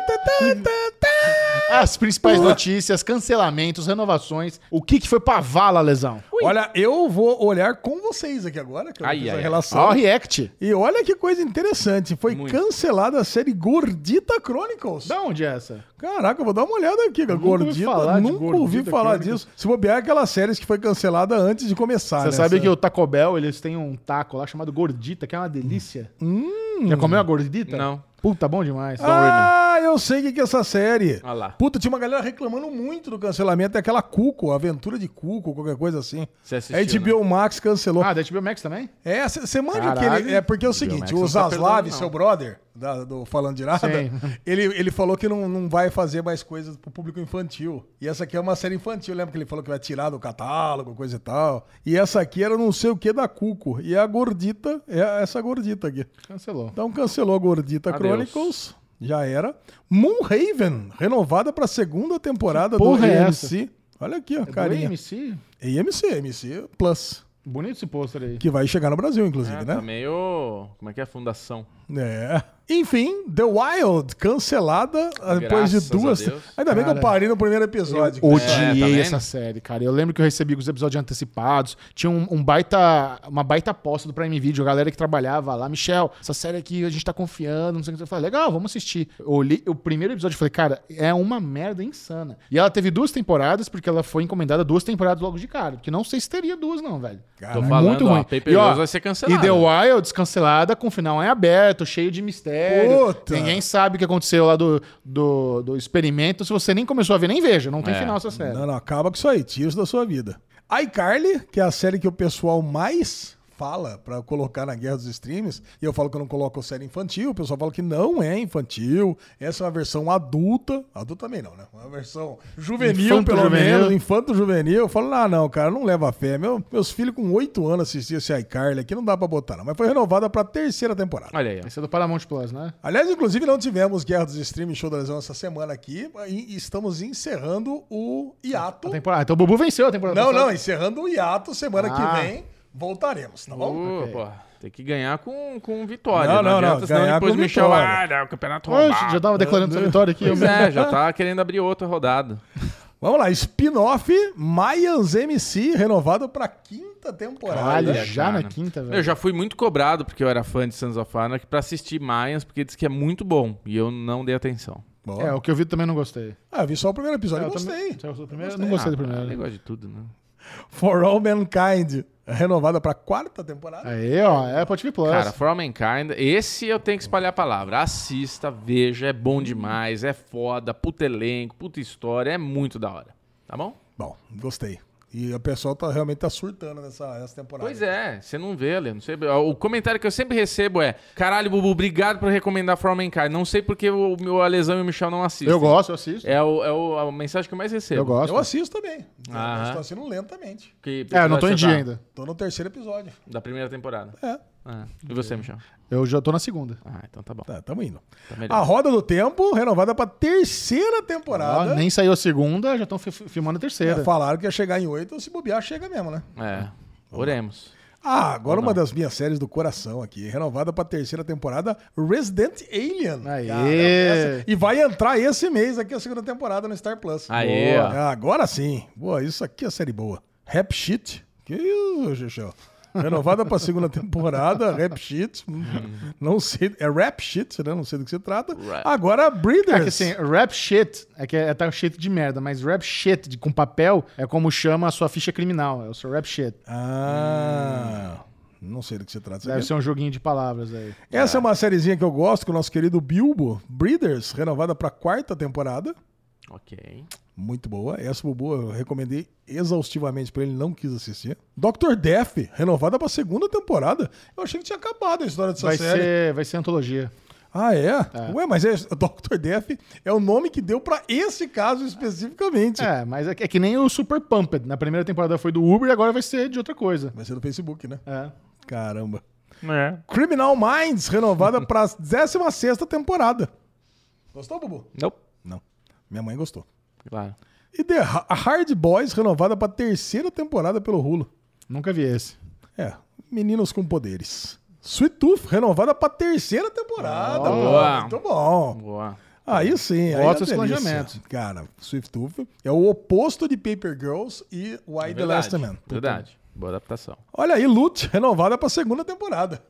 as principais notícias, cancelamentos, renovações. O que, que foi pra vala, lesão? Olha, eu vou olhar com vocês aqui agora, que eu Ai, ai, relação. Ó, o React. E olha que coisa interessante. Foi Muito. cancelada a série Gordita Chronicles. Da onde é essa? Caraca, eu vou dar uma olhada aqui, nunca ouvi Gordita. falar nunca ouvi Gordita falar Chronicles. disso. Se bobear, é aquelas séries que foi cancelada antes de começar. Você né? sabe Essa- que o Taco Bell, eles têm um taco lá chamado Gordita, que é uma delícia. Hum. Já comeu a Gordita? Não. Puta, bom demais. Ah, eu sei o que que é essa série. Olha lá. Puta, tinha uma galera reclamando muito do cancelamento. É aquela Cuco, Aventura de Cuco, qualquer coisa assim. Você A assistiu, HBO Max cancelou. Ah, da HBO Max também? É, você manja Caralho. aquele. É porque é o seguinte, o tá Zaslav, perdendo, seu brother, da- do Falando de Nada, Sim. ele, ele falou que não, não vai fazer mais coisas pro público infantil. E essa aqui é uma série infantil. Lembra que ele falou que vai tirar do catálogo, coisa e tal. E essa aqui era não sei o que da Cuco. E a gordita é essa gordita aqui. Cancelou. Então cancelou a Gordita Adeus. Chronicles. Já era. Moonhaven, renovada pra segunda temporada do porra é AMC. Olha aqui, ó, É carinha. AMC? AMC, AMC Plus. Bonito esse pôster aí. Que vai chegar no Brasil, inclusive, É, né? Tá meio. Como é que é a fundação? É. Enfim, The Wild, cancelada ah, depois de Graças a duas. Deus. Ainda bem que eu parei no primeiro episódio. Eu cara. odiei É, tá essa série, cara. Eu lembro que eu recebi os episódios antecipados. Tinha um, um baita, uma baita aposta do Prime Video, a galera que trabalhava lá. Michel, essa série aqui a gente tá confiando, não sei o que. Eu falei, legal, vamos assistir. Eu olhei o primeiro episódio e falei, cara, é uma merda insana. E ela teve duas temporadas, porque ela foi encomendada duas temporadas logo de cara. Porque não sei se teria duas, não, velho. Cara, Tô falando, muito ó, ruim. Paper E, ó, vai ser E cancelado. The Wild, cancelada, com final em aberto, cheio de mistério. Puta. Ninguém sabe o que aconteceu lá do, do, do experimento. Se você nem começou a ver, nem veja. Não tem É. final essa série. Não, não, acaba com isso aí, tira isso da sua vida. iCarly, que é a série que o pessoal mais fala pra colocar na guerra dos streams, e eu falo que eu não coloco série infantil, o pessoal fala que não é infantil, essa é uma versão adulta, adulta também não, né? Uma versão juvenil, pelo Infanto-juvenil. menos, infanto-juvenil. Eu falo, ah, não, cara, não leva fé. Meu, meus filhos com 8 anos assistiam esse iCarly aqui, não dá pra botar, não. Mas foi renovada pra terceira temporada. Olha aí. Esse é do Paramount Plus, né? Aliás, inclusive, não tivemos Guerra dos Streams Show da Lesão essa semana aqui, e estamos encerrando o hiato. A temporada. Então o Bubu venceu a temporada Não, passada. não, encerrando o hiato, semana Ah. que vem voltaremos, tá bom? Uh, Ok. pô, tem que ganhar com, com vitória. Não, Não, não, não, adianta, senão ganhar depois o vitória. vai, ah, não, o campeonato Oxe, já tava declarando essa vitória aqui. Pois eu- é, já tá querendo abrir outra rodada. Vamos lá, spin-off Mayans MC, renovado pra quinta temporada. Olha, já cara. na quinta, velho. Eu já fui muito cobrado, porque eu era fã de Sons of Anarchy, pra assistir Mayans, porque diz que é muito bom. E eu não dei atenção. Bom. É, o que eu vi também não gostei. Ah, eu vi só o primeiro episódio, É, eu eu também- gostei. Você gostou do primeiro? Gostei. Não gostei do Ah, Eu primeiro. gosto de tudo, né? For All Mankind, renovada pra quarta temporada. Aí, ó, é Apple TV Plus. Cara, For All Mankind, esse eu tenho que espalhar a palavra. Assista, veja, é bom demais, é foda, puta elenco, puta história, é muito da hora. Tá bom? Bom, gostei. E o pessoal tá, realmente tá surtando nessa, nessa temporada. Pois é, você não vê, Ale. Não sei, o comentário que eu sempre recebo é: Caralho, Bubu, obrigado por recomendar For All Mankind. Não sei porque o meu Alesão e o Michel não assistem. Eu gosto, eu assisto. É, o, é o- a mensagem que eu mais recebo. Eu gosto. Eu assisto também. Aham. Eu estou assistindo lentamente. Que É, eu não tô em dia tá? ainda. Tô no terceiro episódio. Da primeira temporada. É. Ah, E você, Michel? Eu já tô na segunda. Ah, então tá bom. Tá, tamo indo. Tá. A Roda do Tempo, renovada pra terceira temporada. nem saiu a segunda, já estão filmando a terceira. É, falaram que ia chegar em oito, se bobear, chega mesmo, né? É, oremos. Ah, agora uma das minhas séries do coração aqui, renovada pra terceira temporada, Resident Alien. Aê. Cara, essa- E vai entrar esse mês aqui a segunda temporada no Star Plus. Aê, Boa. ó. Ah, agora sim. Boa, isso aqui é série boa. Rap Shit. Que isso, Xixão? Renovada pra segunda temporada, Rap Shit. Não sei, é Rap Shit, né? Não sei do que se trata. Rap. Agora, Breeders. É que assim, rap shit é que é tá shit de merda, mas rap shit de, com papel é como chama a sua ficha criminal. É o seu rap shit. Ah, não sei do que se trata. Deve ser um joguinho de palavras aí. Essa é uma sériezinha que eu gosto com o nosso querido Bilbo, Breeders, renovada pra quarta temporada. Ok. Muito boa. Essa Bubu eu recomendei exaustivamente pra ele, não quis assistir. Dr. Death, renovada pra segunda temporada. Eu achei que tinha acabado a história dessa Vai série. ser, vai ser antologia. Ah, é? Ué, mas é, Dr. Death é o nome que deu pra esse caso especificamente. É, mas é que, é que nem o Super Pumped. Na primeira temporada foi do Uber e agora vai ser de outra coisa. Vai ser do Facebook, né? É. Caramba. É. Criminal Minds, renovada pra 16 temporada. Gostou, Bubu? Nope. Não. Minha mãe gostou. Claro. E The Ha- Hard Boys, renovada pra terceira temporada pelo Hulu. Nunca vi esse. É, meninos com poderes. Sweet Tooth, renovada pra terceira temporada. Boa. Muito bom. Boa. Aí sim. aí Outros é planejamentos. Cara, Sweet Tooth é o oposto de Paper Girls e Why the Last Man. Verdade. Boa adaptação. Olha aí, Loot, renovada pra segunda temporada.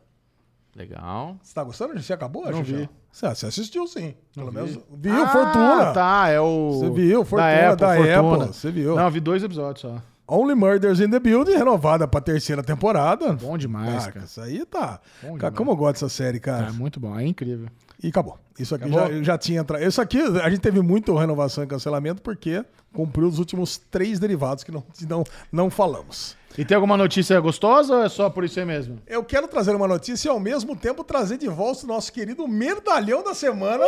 Legal. Você tá gostando? Você acabou? Não vi. Você, você assistiu sim. Pelo menos. Viu, Ah, Fortuna. Tá, é o. Você viu, Fortuna, da Apple. da Fortuna. Apple, você viu. Não, vi dois episódios só. Only Murders in the Building, renovada pra terceira temporada. Bom demais, Ah, cara. Isso aí tá. Bom Cara, demais. como eu gosto dessa série, cara. É muito bom, é incrível. E acabou. Isso aqui Acabou? já, já tinha entrado. Isso aqui, a gente teve muito renovação e cancelamento porque cumpriu os últimos três derivados que não, não, não falamos. E tem alguma notícia gostosa ou é só por isso aí mesmo? Eu quero trazer uma notícia e ao mesmo tempo trazer de volta o nosso querido medalhão da semana,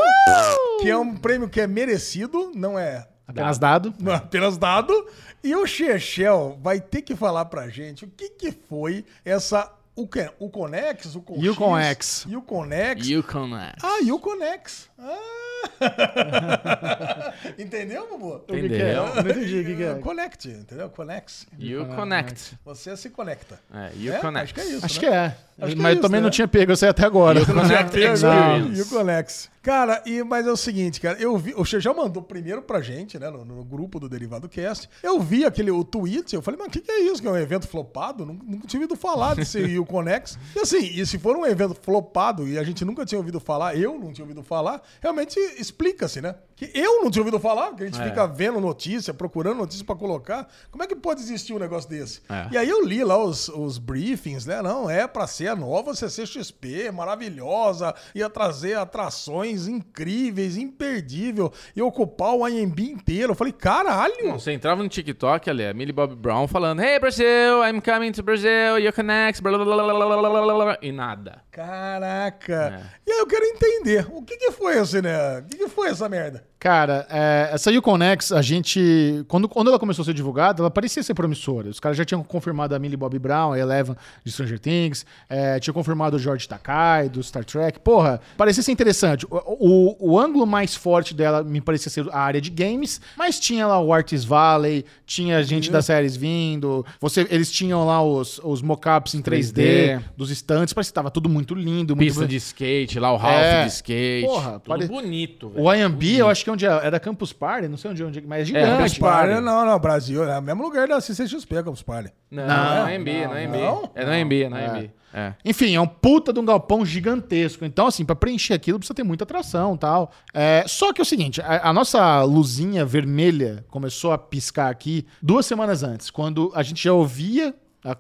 que é um prêmio que é merecido, não é Apenas dado. não é apenas dado. E o Chechel vai ter que falar pra gente o que, que foi essa. O, que, o Conex? O Conx, Uconex. E o Conex. Yukon. Ah, e o Conex. Ah. entendeu, Bubu? O que que é? Entendeu? Não entendi o que, que é. Connect, entendeu? Conex. You connect. Você se conecta. É, you É? connect. Acho que é isso. Acho né? que é. Acho que Mas é isso, também né? não tinha pego, eu sei até agora. You connect Não, experience. O Conex. Cara, e, mas é o seguinte, cara, eu vi, o Xejão mandou primeiro pra gente, né, no, no grupo do Derivado Cast. Eu vi aquele, o tweet, eu falei, mas o que, que é isso? Que é um evento flopado? Nunca, nunca tinha ouvido falar desse o Conex. E assim, e se for um evento flopado e a gente nunca tinha ouvido falar, eu não tinha ouvido falar, realmente explica-se, né? Que eu não tinha ouvido falar, que a gente É. fica vendo notícia, procurando notícia pra colocar. Como é que pode existir um negócio desse? É. E aí eu li lá os, os briefings, né? Não, é pra ser a nova CCXP, maravilhosa, ia trazer atrações incríveis, imperdível, e ocupar o IMB inteiro. Eu falei, caralho! Não, você entrava no TikTok ali, a Millie Bob Brown falando: Hey Brasil, I'm coming to Brazil, you connect, blá blá blá blá blá blá blá, e nada. Caraca! É. E aí eu quero entender, o que, que foi esse, né? O que, que foi essa merda? Cara, é, essa Uconex, a gente. Quando, quando ela começou a ser divulgada, ela parecia ser promissora. Os caras já tinham confirmado a Millie Bobby Brown, a Eleven de Stranger Things, é, tinha confirmado o George Takai, do Star Trek. Porra, parecia ser interessante. O, o, ângulo mais forte dela me parecia ser a área de games, mas tinha lá o Artis Valley, tinha gente das séries vindo. Você, eles tinham lá os, os mockups em 3D, 3D. dos estantes, parecia que tava tudo muito lindo. Muito Pista de skate, lá o Ralph É. de skate. Porra, tudo pare- bonito, velho. O IMB, eu acho que é onde é, era Campus Party, não sei onde, onde mas é gigante. Campus Party. Party, não, não, Brasil, é o mesmo lugar da CCXP, Campus Party. Não, Não, não, é AMB, não, é AMB. não? É no AMB, é no AMB. É. Enfim, é um puta de um galpão gigantesco. Então, assim, pra preencher aquilo precisa ter muita atração tal. É, só que é o seguinte, a, a nossa luzinha vermelha começou a piscar aqui duas semanas antes, quando a gente já ouvia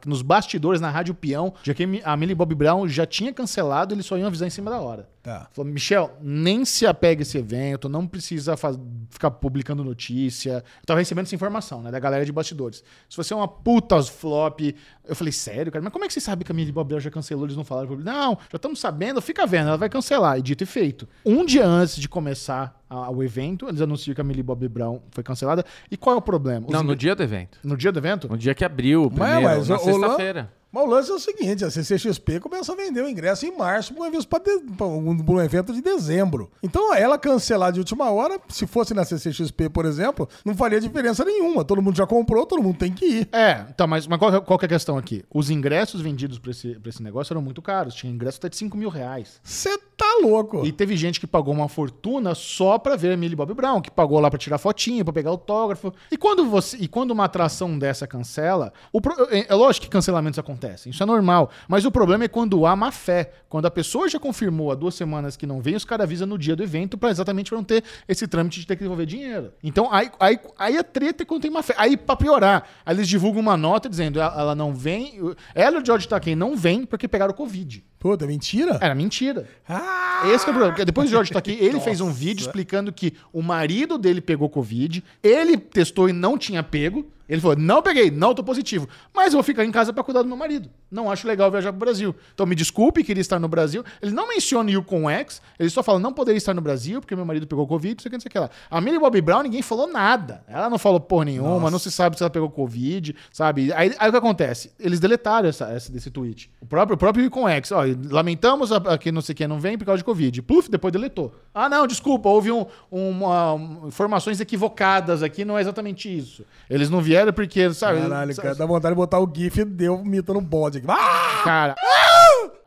nos bastidores na Rádio Peão de que a Millie Bob Brown já tinha cancelado, eles só iam avisar em cima da hora. Tá. Falou, Michel, nem se apegue a esse evento, não precisa ficar publicando notícia. Eu tava recebendo essa informação, né, da galera de bastidores. Se você é uma puta flop, eu falei, sério, cara, mas como é que você sabe que a Bobby Brown já cancelou? Eles não falaram. Falei, Não, já estamos sabendo, fica vendo, ela vai cancelar. E dito e feito. Um dia antes de começar a- o evento, eles anunciam que a Millie Bobby Brown foi cancelada. E qual é o problema? Os Não, no dia do evento. no dia do evento? No dia que abriu o Mas- primeiro, mas na sexta-feira. Mas o lance é o seguinte: a CCXP começa a vender o ingresso em março para um, de- um- evento de dezembro. Então, ela cancelar de última hora, se fosse na CCXP, por exemplo, não faria diferença nenhuma. Todo mundo já comprou, todo mundo tem que ir. É, então, mas, mas qual, é- qual é a questão aqui? Os ingressos vendidos pra esse, pra esse negócio eram muito caros. Tinha ingresso até de 5 mil reais. Você tá louco. E teve gente que pagou uma fortuna só pra ver a Millie Bobby Brown, que pagou lá pra tirar fotinha, pra pegar autógrafo. E quando você, e quando uma atração dessa cancela, o é, é lógico que cancelamentos acontecem, isso é normal. Mas o problema é quando há má fé. Quando a pessoa já confirmou há duas semanas que não vem, os caras avisam no dia do evento pra exatamente pra não ter esse trâmite de ter que devolver dinheiro. Então aí, aí, aí a treta é quando tem má fé. Aí pra piorar, aí eles divulgam uma nota dizendo ela, não vem, ela e o George Takei não vem porque pegaram Covid. Puta, mentira? Era mentira. Ah! Esse que é o problema. Depois o Jorge tá aqui, ele fez um vídeo explicando que o marido dele pegou Covid, ele testou e não tinha pego. Ele falou: não peguei, não tô positivo. Mas eu vou ficar em casa pra cuidar do meu marido. Não acho legal viajar pro Brasil. Então me desculpe, queria estar no Brasil. Ele não menciona o Yukon X, ele só fala: não poderia estar no Brasil porque meu marido pegou Covid, não sei o que, não sei o que lá. A Millie Bobby Brown, ninguém falou nada. Ela não falou porra nenhuma, não se sabe se ela pegou Covid, sabe? Aí, aí o que acontece? Eles deletaram essa, essa desse tweet. O próprio, o próprio Yukon X, ó, lamentamos a- a que não sei quem não vem por causa de Covid. Pluf, depois deletou. Ah, não, desculpa, houve um, uma- um- informações equivocadas aqui, não é exatamente isso. Eles não vieram porque, sabe? Caralho, sabe- cara, dá vontade de botar o GIF e deu mito no bode aqui. Ah! Cara.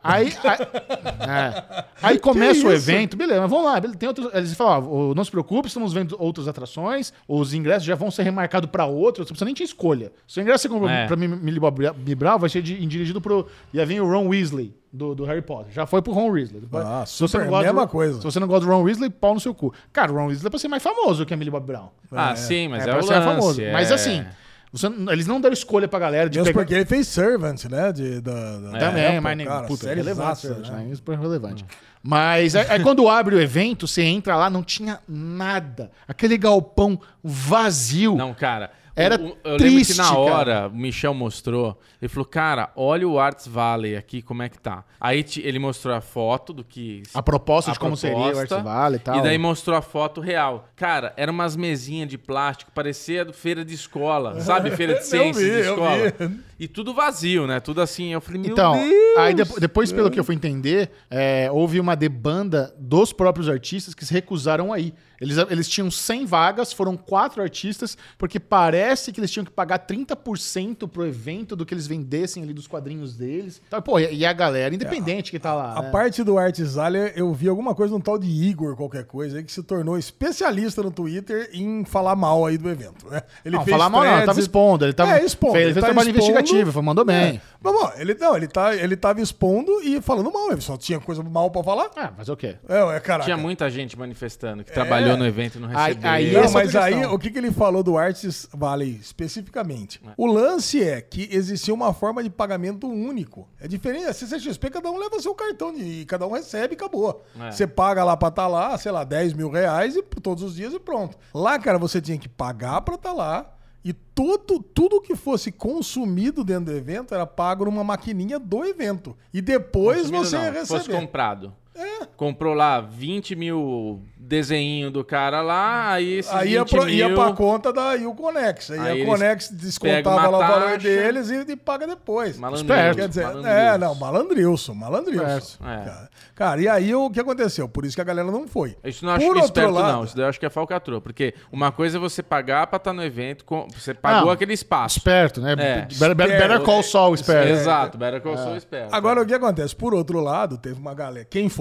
Aí, aí, é. Aí começa o evento, beleza, mas vamos lá. Tem outros, eles falam, ó, não se preocupe, estamos vendo outras atrações, os ingressos já vão ser remarcados para outros, você precisa nem ter escolha. Se o ingresso você compra É. pra Mi- Millie Bobby Brown, vai ser de- dirigido pro. Ia vir o Ron Weasley. Do, do Harry Potter. Já foi pro Ron Weasley. Ah, se você super, não gosta mesma do, coisa. Se você não gosta do Ron Weasley, pau no seu cu. Cara, o Ron Weasley é pra ser mais famoso que a Millie Bobby Brown. Ah, sim, mas é, pra o ser lance. famoso. é- Mas assim, você- eles não deram escolha pra galera de Mesmo pegar... porque ele fez Servant, né? De, da, da- Também, época, mas nem cara, puta, série relevante, né? né? Super relevante. Mas aí, aí quando abre o evento, você entra lá, não tinha nada. Aquele galpão vazio. Não, cara. Era eu lembro triste, que na cara. hora o Michel mostrou. Ele falou, cara, olha o Arts Valley aqui, como é que tá. Aí ti- ele mostrou a foto do que. A proposta a de como seria o proposta, Arts Valley e tal. E daí mostrou a foto real. Cara, eram umas mesinhas de plástico, parecia feira de escola. Sabe, feira de Eu ciências vi, de eu escola. E tudo vazio, né? Tudo assim. Eu falei, meu Então, Deus. aí depo- depois, pelo que eu fui entender, é, houve uma debanda dos próprios artistas que se recusaram aí. Eles, eles tinham 100 vagas, foram quatro artistas, porque parece que eles tinham que pagar 30% pro evento do que eles vendessem ali dos quadrinhos deles. Então, pô, e e a galera independente que tá lá. A né? parte do Arts Valley, eu vi alguma coisa no tal de Igor, qualquer coisa, aí, que se tornou especialista no Twitter em falar mal aí do evento, né? Ele não, falar mal não, ele tava expondo. Ele tava, É, expondo. Fez, ele fez tá trabalho expondo- investigativo, foi, mandou bem. É. Mas, bom, ele, não, ele, tá, ele tava expondo e falando mal, ele só tinha coisa mal pra falar. Ah, mas o quê? É, é caraca. Tinha muita gente manifestando que trabalhou no evento e não Aí- recebeu. aí Não, essa é mas aí, o que, que ele falou do Arts Valley especificamente? O lance é que existia uma forma de pagamento único. É diferente. A CCXP, cada um leva seu cartão de- e cada um recebe e acabou. É. Você paga lá pra estar lá, sei lá, 10 mil reais e, todos os dias e pronto. Lá, cara, você tinha que pagar pra estar lá. E tudo, tudo que fosse consumido dentro do evento era pago numa maquininha do evento. E depois Consumido você não, ia se fosse receber. comprado. É. Comprou lá 20 mil desenhinho do cara lá, aí esses Aí ia, 20 pro, mil... ia pra conta da Uconex. Aí, Aí a Conex descontava lá o valor deles e, e paga depois. Malandrilson, Esperto. Quer dizer, malandrilson. é, não, malandrilson, malandrilson. É. Cara, cara, e aí o que aconteceu? Por isso que a galera não foi. Isso não acho Por esperto, lado- não. Isso daí eu acho que é falcatrua. Porque uma coisa é você pagar pra estar no evento, você pagou Não, aquele espaço. Esperto, né? É. Better, better, better call Saul, esperto. Exato, Better Call Saul esperto. Agora, o que acontece? Por outro lado, teve uma galera. Quem foi?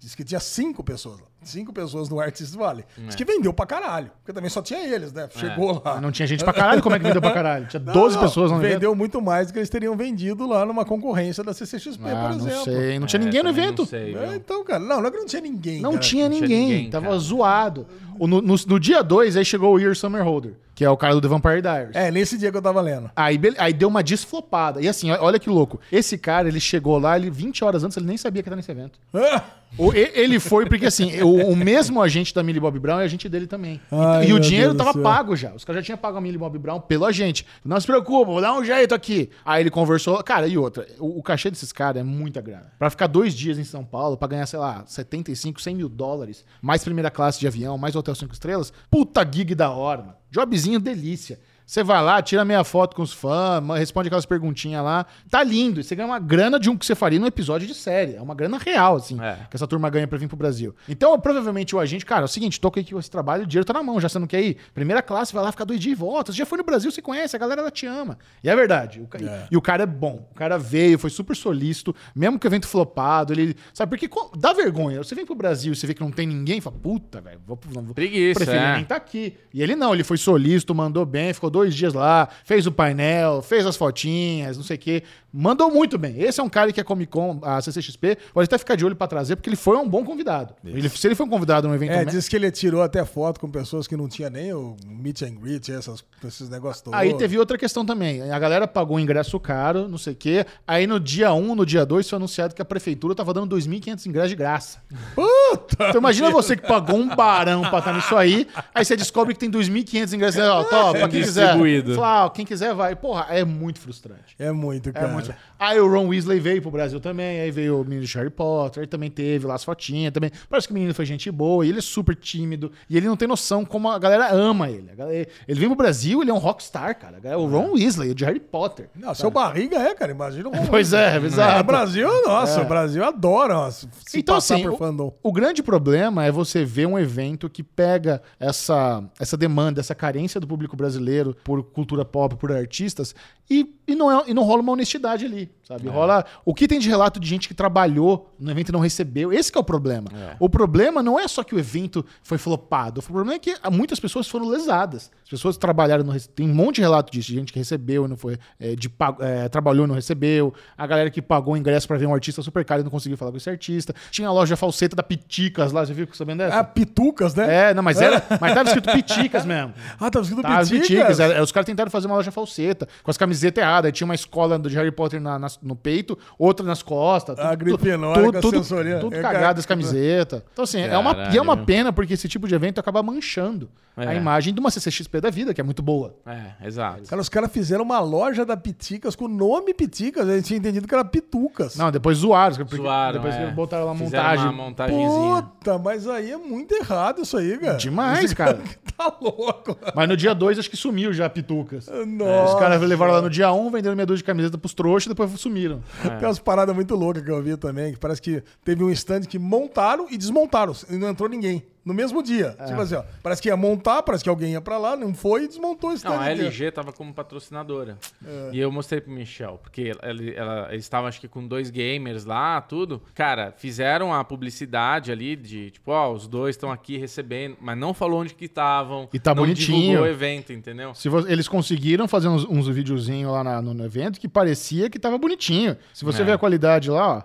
Disse que tinha cinco pessoas lá. Cinco pessoas no Artist Valley. Diz que vendeu pra caralho. Porque também só tinha eles, né? Chegou lá. Não tinha gente pra caralho, como é que vendeu pra caralho? Tinha Não, 12 não, pessoas no evento. Vendeu muito mais do que eles teriam vendido lá numa concorrência da CCXP, Ah, por não exemplo. sei, não tinha É, ninguém no evento. Não sei, É, então, cara, não, não é que não tinha ninguém. Não cara. tinha tinha ninguém, ninguém, tava cara. zoado. No, no- no dia 2, aí chegou o Year Summer Holder, que é o cara do The Vampire Diaries. É, nesse dia que eu tava lendo. Aí, aí deu uma desflopada. E assim, olha que louco. Esse cara, ele chegou lá, ele 20 horas antes, ele nem sabia que era nesse evento. Ah, O- ele foi porque, assim, o, o mesmo agente da Millie Bob Brown é agente dele também. E- Ai, e o dinheiro Deus tava pago já. Os caras já tinham pago a Millie Bob Brown pelo agente. Não se preocupa, vou dar um jeito aqui. Aí ele conversou. Cara, e outra, o, o cachê desses caras é muita grana. Pra ficar dois dias em São Paulo, pra ganhar, sei lá, 75, 100 mil dólares, mais primeira classe de avião, mais hotel 5 estrelas, puta gig da hora, mano. Jobzinho delícia. Você vai lá, tira meia foto com os fãs, responde aquelas perguntinhas lá. Tá lindo. E você ganha uma grana de um que você faria num episódio de série. É uma grana real, assim, É. que essa turma ganha pra vir pro Brasil. Então, provavelmente o agente, cara, é o seguinte, tô aqui com esse trabalho, o dinheiro tá na mão, já você não quer ir? Primeira classe, vai lá ficar dois dias e volta. Você já foi no Brasil, você conhece, a galera ela te ama. E é verdade. O ca- E o cara é bom. O cara veio, foi super solícito, mesmo que o evento flopado, ele. Sabe, porque dá vergonha. Você vem pro Brasil e você vê que não tem ninguém, fala, puta, velho, vou, vou, Preguiça, preferi é. nem tá aqui. E ele não, ele foi solícito, mandou bem, ficou dois dias lá, fez o painel, fez as fotinhas, não sei o quê. Mandou muito bem. Esse é um cara que a Comic Con, a CCXP, pode até ficar de olho pra trazer, porque ele foi um bom convidado. Ele- se ele foi um convidado num evento. É, diz que ele tirou até foto com pessoas que não tinha nem o meet and greet, essas, esses negócios todos. Aí teve outra questão também. A galera pagou um ingresso caro, não sei o quê. Aí no dia 1, no dia 2, foi anunciado que a prefeitura tava dando 2.500 ingressos de graça. Puta! Então imagina você que pagou um barão pra estar nisso aí, aí você descobre que tem 2.500 ingressos. Ó, top, pra quem quiser. Distribuído. Fala, ó, quem quiser vai. Porra, é muito frustrante. É muito, É cara. muito. Aí o Ron Weasley veio pro Brasil também, aí veio o menino de Harry Potter, ele também teve lá as fotinhas também. Parece que o menino foi gente boa, e ele é super tímido, e ele não tem noção como a galera ama ele. Galera- ele vem pro Brasil, ele é um rockstar, cara. O Ron Weasley, o de Harry Potter. Não, seu barriga é, cara. Imagina o Pois é, exato. O Brasil, nossa, o Brasil adora ó, se Então, passar assim, por o, fandom. o grande problema é você ver um evento que pega essa, essa demanda, essa carência do público brasileiro por cultura pop, por artistas, e, e, não, é, e não rola uma honestidade ali, sabe? Rola. O que tem de relato de gente que trabalhou no evento e não recebeu? Esse que é o problema. O problema não é só que o evento foi flopado, o problema é que muitas pessoas foram lesadas. As pessoas trabalharam no. Tem um monte de relato disso, de gente que recebeu e não foi. é, de, pag- é, trabalhou e não recebeu. A galera que pagou ingresso pra ver um artista super caro e não conseguiu falar com esse artista. Tinha a loja falseta da Piticas lá, você viu que sabendo dessa? Ah, pitucas, né? É, não, mas era. Mas tava escrito Piticas mesmo. Ah, tá escrito as piticas. Piticas. era- os caras tentaram fazer uma loja falseta, com as camisetas erradas. Aí tinha uma escola de Harry Potter na- nas- no peito, outra nas costas. A tudo- gripenória tudo, com a tudo, sensoria. tudo É, cagado as camisetas. Então, assim, é uma, e é uma pena porque esse tipo de evento acaba manchando a É. imagem de uma CCXP da vida, que é muito boa. É, exato. Cara, os caras fizeram uma loja da Piticas com o nome Piticas. A gente tinha entendido que era Pitucas. Não, depois zoaram. Porque Zoaram, depois é. botaram lá a montagem. uma montagenzinha. Puta, mas aí é muito errado isso aí, cara. Demais, Esse cara. tá louco. Mas no dia 2 acho que sumiu já a Pitucas. Nossa. Os caras levaram lá no dia 1, um, venderam meia dúzia de camiseta pros trouxas e depois sumiram. Tem umas paradas muito loucas que eu vi também, que parece que teve um stand que montaram e desmontaram, e não entrou ninguém. No mesmo dia. É. Tipo assim, ó, parece que ia montar, parece que alguém ia pra lá, não foi e desmontou stand. Não, a inteiro. LG tava como patrocinadora. É. E eu mostrei pro Michel, porque ela, ela- eles estavam acho que com dois gamers lá, tudo. Cara, fizeram a publicidade ali de, tipo, ó, os dois estão aqui recebendo, mas não falou onde que estavam. E tá não bonitinho. divulgou o evento, entendeu? Se vo- eles conseguiram fazer uns, uns videozinhos lá na- no, no evento que parecia que tava bonitinho. Se você É. ver a qualidade lá, ó.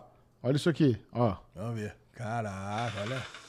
Olha isso aqui, ó. Vamos ver. Caraca, olha.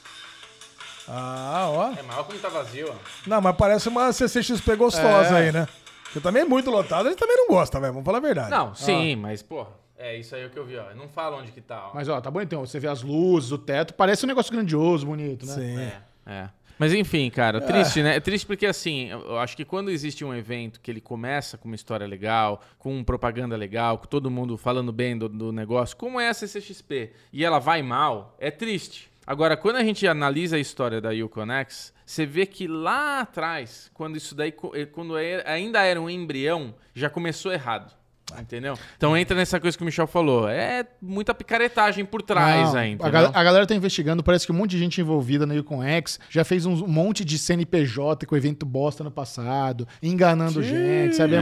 Ah, ó. É maior como tá vazio, ó. Não, mas parece uma CCXP gostosa É. aí, né? Porque também é muito lotado, a gente também não gosta, velho. Vamos falar a verdade. Não, sim, mas, pô, é isso aí o que eu vi, ó. Não fala onde que tá, ó. Mas ó, tá bom então. Você vê as luzes, o teto, parece um negócio grandioso, bonito, né? Sim. É, é. Mas enfim, cara, triste, né? É triste porque assim, eu eu acho que quando existe um evento que ele começa com uma história legal, com propaganda legal, com todo mundo falando bem do, do negócio, como é a CCXP, e ela vai mal, é triste. Agora, quando a gente analisa a história da Uconex, você vê que lá atrás, quando isso daí, eh, quando era- ainda era um embrião, já começou errado. Entendeu? Então entra nessa coisa que o Michel falou. É muita picaretagem por trás Não, ainda. a, gal- a galera tá investigando, parece que um monte de gente envolvida na Yukon X já fez um monte de CNPJ com evento bosta no passado, enganando gente, sabe? É,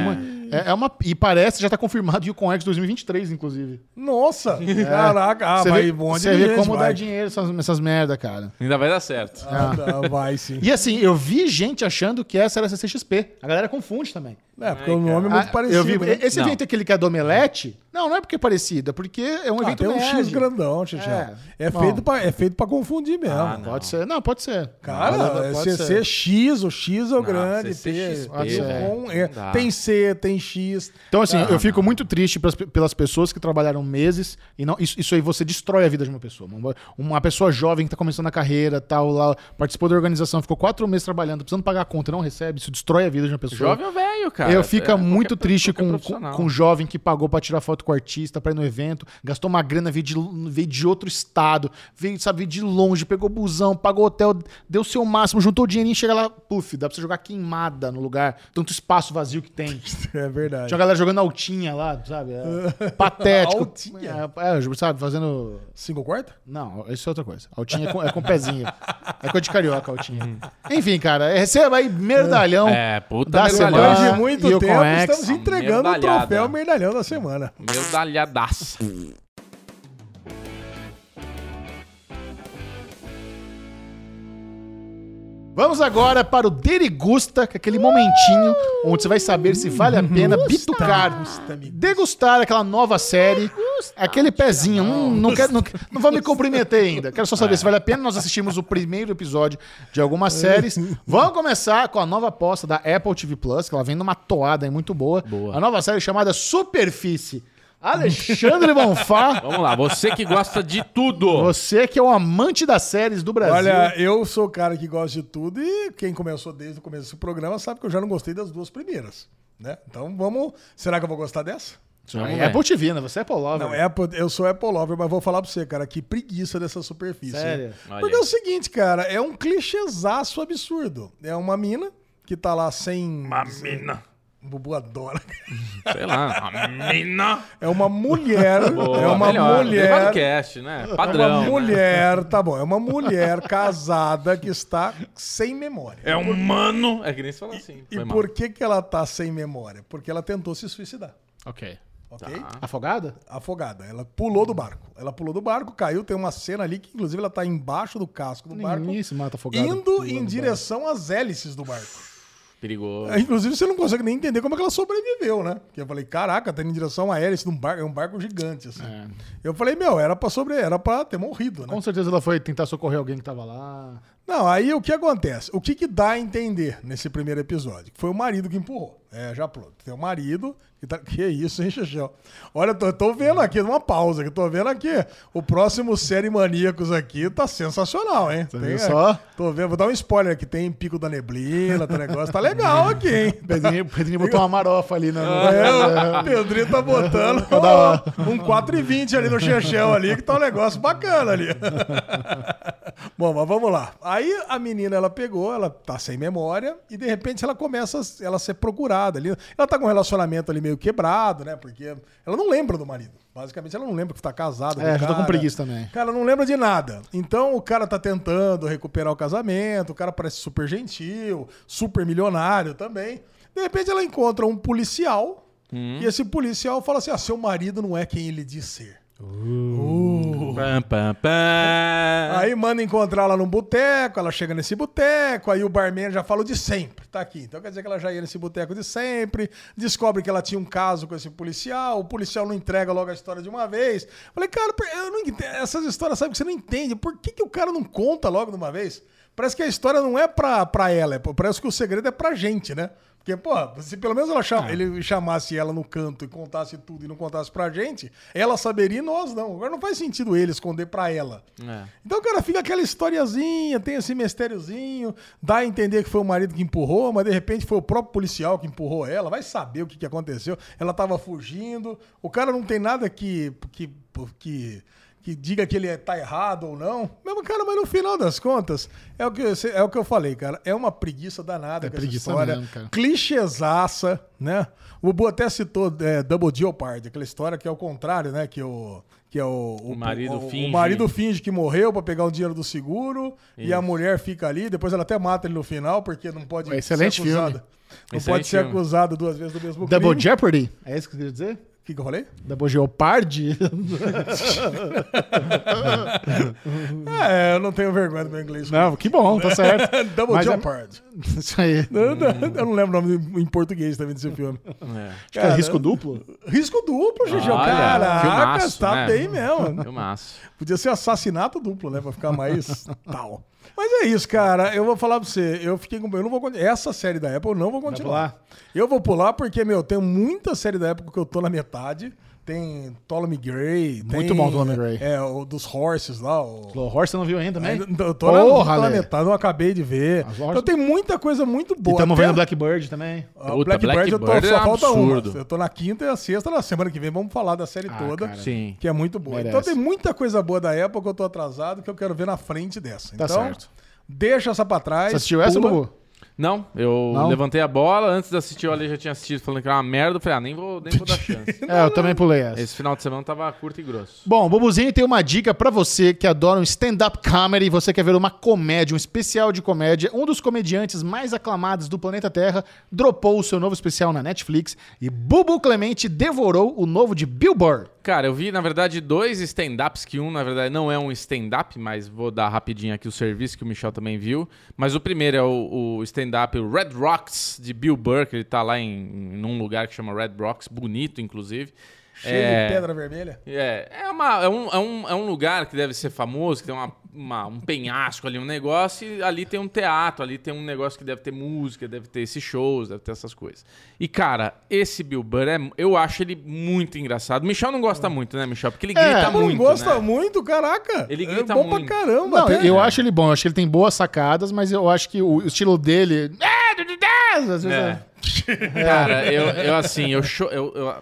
É, é uma, e parece, já tá confirmado Yukon X 2023, inclusive. Nossa, caraca, ah, Você vai vê, um monte você de vê como vai. dá dinheiro essas, essas merda, cara. Ainda vai dar certo. Ah, dá, vai sim. E assim, eu vi gente achando que essa era a CCXP. A galera confunde também. É, porque o nome é muito Ah, parecido. eu vi, né? esse Não. evento aquele que é do Omelete, não, não é porque é parecido, é porque é um Ah, evento tem um nerd. X grandão, Xixi. É. É, Bom. feito pra, é feito pra confundir mesmo. Ah, não. Pode ser. Não, pode ser. Cara, Pode- é pode CC X, o X é o Não, grande, CC, P, XP, P, velho. com- é, Não tem C, tem X. Então, assim, Ah, eu fico muito triste pras- pelas pessoas que trabalharam meses e não, isso, isso aí você destrói a vida de uma pessoa. Uma, uma pessoa jovem que tá começando a carreira, tal, lá, participou da organização, ficou quatro meses trabalhando, precisando pagar a conta e não recebe, isso destrói a vida de uma pessoa. Jovem ou velho, cara? eu fico É, muito qualquer- triste qualquer com, com, um jovem que pagou pra tirar foto com o artista, pra ir no evento, gastou uma grana, veio de, veio de outro estado, veio, sabe, veio de longe, pegou busão, pagou hotel, deu o seu máximo, juntou o dinheirinho, chega lá, puf, dá pra você jogar queimada no lugar, tanto espaço vazio que tem. É verdade. Tinha uma galera jogando altinha lá, sabe? É patético. Altinha? É, é, sabe, fazendo. Single quarta? Não, isso é outra coisa. Altinha é com, é com pezinho. É coisa de carioca, altinha. Enfim, cara, receba aí merdalhão É, puta da merdalhão. semana. Depois de muito e tempo, estamos entregando o troféu Merdalhão da semana. Medalhadaça. Vamos agora para o Derigusta, que é aquele momentinho onde você vai saber se vale a pena bitucar, degustar aquela nova série. Aquele pezinho. Hum, não, quero, não, não vou me comprometer ainda. Quero só saber se vale a pena. Nós assistimos o primeiro episódio de algumas séries. Vamos começar com a nova aposta da Apple TV Plus, que ela vem numa toada aí muito boa. Boa. A nova série chamada Superfície. Alexandre Bonfá, Vamos lá, você que gosta de tudo. você que é um amante das séries do Brasil. Olha, eu sou o cara que gosta de tudo e quem começou desde o começo desse programa sabe que eu já não gostei das duas primeiras. Né? Então vamos. Será que eu vou gostar dessa? é. Apple TV, né? Você é Apple Lover. Não, Apple, eu sou Apple Lover, mas vou falar pra você, cara, que preguiça dessa superfície. Sério? Olha Porque é o seguinte, cara, é um clichêzaço absurdo. É uma mina que tá lá sem. Uma mina. O Bubu adora. Sei lá, uma mina. É uma mulher. Boa, é uma melhor. Mulher. cast, né? É Padrão. uma né? mulher, tá bom, é uma mulher casada que está sem memória. É um mano. É que nem se fala assim. E mal. por que, que ela tá sem memória? Porque ela tentou se suicidar, Ok. ok? Tá. Afogada? Afogada. Ela pulou do barco. Ela pulou do barco, caiu. Tem uma cena ali que, inclusive, ela tá embaixo do casco do barco, Ninguém se mata afogado. indo pulando em direção às hélices do barco. Perigoso. É, Inclusive, você não consegue nem entender como é que ela sobreviveu, né? Porque eu falei, caraca, tá indo em direção à hélice de um barco, é um barco gigante, assim. É. Eu falei, meu, era pra sobre, era pra ter morrido, né? Com certeza ela foi tentar socorrer alguém que tava lá. Não, aí o que acontece? O que, que dá a entender nesse primeiro episódio? Que foi o marido que empurrou. É, já pronto. Tem o marido que tá. Que isso, hein, Xexel? Olha, tô, tô vendo aqui, numa pausa, que tô vendo aqui. O próximo Série Maníacos aqui tá sensacional, hein? viu só? Tô vendo, vou dar um spoiler aqui. Tem Pico da Neblina, tá negócio. Tá legal aqui, hein? Pedrinho, Pedrinho botou uma marofa ali na. É, o Pedrinho tá botando um 4,20 ali no Chechel ali, que tá um negócio bacana ali. Bom, mas vamos lá. Aí a menina, ela pegou, ela tá sem memória, e de repente ela começa a ela a ser procurada ali. Ela tá com um relacionamento ali meio quebrado, né? Porque ela não lembra do marido. Basicamente, ela não lembra que tá casada. É, com já tô com cara. preguiça também. Cara, ela não lembra de nada. Então o cara tá tentando recuperar o casamento, o cara parece super gentil, super milionário também. De repente ela encontra um policial e esse policial fala assim: ah, seu marido não é quem ele diz ser. Pam, pam, pam. Aí manda encontrar ela num boteco, ela chega nesse boteco, aí o barman já fala de sempre, tá aqui. Então quer dizer que ela já ia nesse boteco de sempre, descobre que ela tinha um caso com esse policial, o policial não entrega logo a história de uma vez. Falei, cara, eu não entendo, essas histórias sabe que você não entende, por que, que o cara não conta logo de uma vez? Parece que a história não é pra, pra ela, é, parece que o segredo é pra gente, né? Porque, pô, se pelo menos ela chama, ele chamasse ela no canto e contasse tudo e não contasse pra gente, ela saberia e nós não. Agora não faz sentido ele esconder pra ela. É. Então, cara, fica aquela historiazinha, tem esse mistériozinho, dá a entender que foi o marido que empurrou, mas de repente foi o próprio policial que empurrou ela, vai saber o que, que aconteceu. Ela tava fugindo, o cara não tem nada que. que, que que diga que ele é- tá errado ou não. Mesmo, cara, mas no final das contas, é o que, eu- é o que eu falei, cara. É uma preguiça danada É com essa preguiça história. mesmo, cara. Clichêsaça, né? O Bubu até citou é, Double Jeopardy, aquela história que é o contrário, né? Que o... Que é o, O marido o, finge. O marido finge que morreu pra pegar o dinheiro do seguro e a mulher fica ali. Depois ela até mata ele no final porque não pode Excelente ser acusada. filme. Não Excelente pode ser filme. acusado duas vezes do mesmo Double crime. Jeopardy? É isso que você queria dizer? Que, que eu falei? Double Jeopardy? É, eu não tenho vergonha do meu inglês. Não, que bom, tá certo. Double Mas é-. Isso aí. Eu, não- eu não lembro o nome em português também desse filme. É. Acho que é risco duplo? Risco duplo, Gigi. Olha, Caraca, filmaço, tá né? bem mesmo. Filmaço. Podia ser assassinato duplo, né? Pra ficar mais tal. Mas é isso, cara. Eu vou falar pra você. Eu fiquei com. Eu não vou. Essa série da Apple eu não vou continuar. Eu vou pular porque, meu, tem muita série da Apple que eu tô na metade. Tem Ptolemy Gray. Muito tem, bom Ptolemy Gray. É, o dos Horses lá. O, Slow Horse você não viu ainda também? Ainda- Eu tô na, Porra, na metade, não acabei de ver. As Horses- Então tem muita coisa muito boa. estamos vendo Blackbird também. a Puta, Blackbird eu tô, Blackbird só é falta absurdo. uma. Eu tô na quinta e a sexta, na semana que vem vamos falar da série Ah, toda. cara. Sim. Que é muito boa. Merece. Então tem muita coisa boa da época que eu tô atrasado que eu quero ver na frente dessa. Tá então, certo. deixa essa pra trás. Você assistiu essa, pula. Bubu? Não, eu Não? levantei a bola, antes de assistir o Ale já tinha assistido falando que era uma merda, eu falei, ah, nem vou, nem vou dar chance. É, eu também pulei essa. Esse final de semana tava curto e grosso. Bom, Bubuzinho tem uma dica pra você que adora um stand-up comedy, você quer ver uma comédia, um especial de comédia. Um dos comediantes mais aclamados do planeta Terra dropou o seu novo especial na Netflix e Bubu Clemente devorou o novo de Bill Burr. Cara, eu vi, na verdade, dois stand-ups, que um, na verdade, não é um stand-up, mas vou dar rapidinho aqui o serviço que o Michel também viu. Mas o primeiro é o, o stand-up Red Rocks, de Bill Burr, que ele tá lá em, em um lugar que chama Red Rocks, bonito, inclusive. Cheio É, de pedra vermelha. É, é, uma, é, um, é, um, é um lugar que deve ser famoso, que tem uma, uma- um penhasco ali, um negócio, e ali tem um teatro, ali tem um negócio que deve ter música, deve ter esses shows, deve ter essas coisas. E, cara, esse Bill Burr, é, eu acho ele muito engraçado. O Michel não gosta muito, né, Michel? Porque ele É, grita Não muito, gosta né? muito, caraca. Ele é grita bom muito. pra caramba. Não, até. eu acho ele bom, eu acho que ele tem boas sacadas, mas eu acho que o estilo dele. É, às vezes É. é- Cara, eu, eu assim, eu, cho- eu, eu,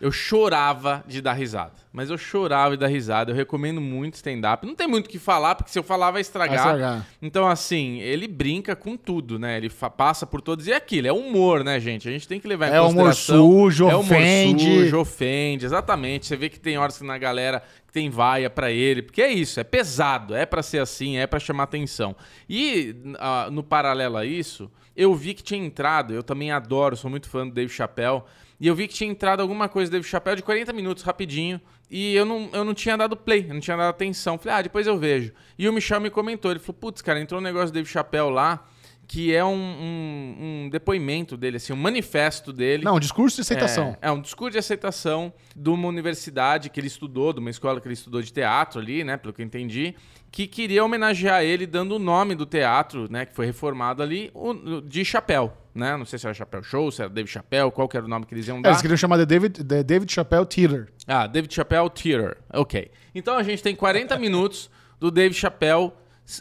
eu chorava de dar risada. Mas eu chorava de dar risada. Eu recomendo muito stand-up. Não tem muito o que falar, porque se eu falar vai estragar. Vai estragar. Então, assim, ele brinca com tudo, né? Ele passa por todos. E é aquilo, é humor, né, gente? A gente tem que levar em É humor consideração. sujo, é humor ofende. sujo, ofende. Exatamente. Você vê que tem horas que na galera que tem vaia pra ele. Porque é isso, é pesado. É pra ser assim, é pra chamar atenção. E, ah, no paralelo a isso, eu vi que tinha entrado. Eu também adoro, sou muito fã do Dave Chappelle. E eu vi que tinha entrado alguma coisa do Chappelle de 40 minutos, rapidinho. E eu não, eu não tinha dado play, eu não tinha dado atenção. Falei, ah, depois eu vejo. E o Michel me comentou, ele falou, putz, cara, entrou um negócio do Chappelle lá, que é um, um- um depoimento dele, assim, um manifesto dele. Não, discurso de aceitação. É, é um discurso de aceitação de uma universidade que ele estudou, de uma escola que ele estudou de teatro ali, né, pelo que eu entendi, que queria homenagear ele dando o nome do teatro, né, que foi reformado ali, de Chapéu, né? Não sei se era Chapéu Show, se era David Chapéu, qual que era o nome que eles iam É, dar. eles queriam chamar de David, de David Chappelle Theater. Ah, David Chappelle Theater. Ok. Então a gente tem 40 minutos do David Chappelle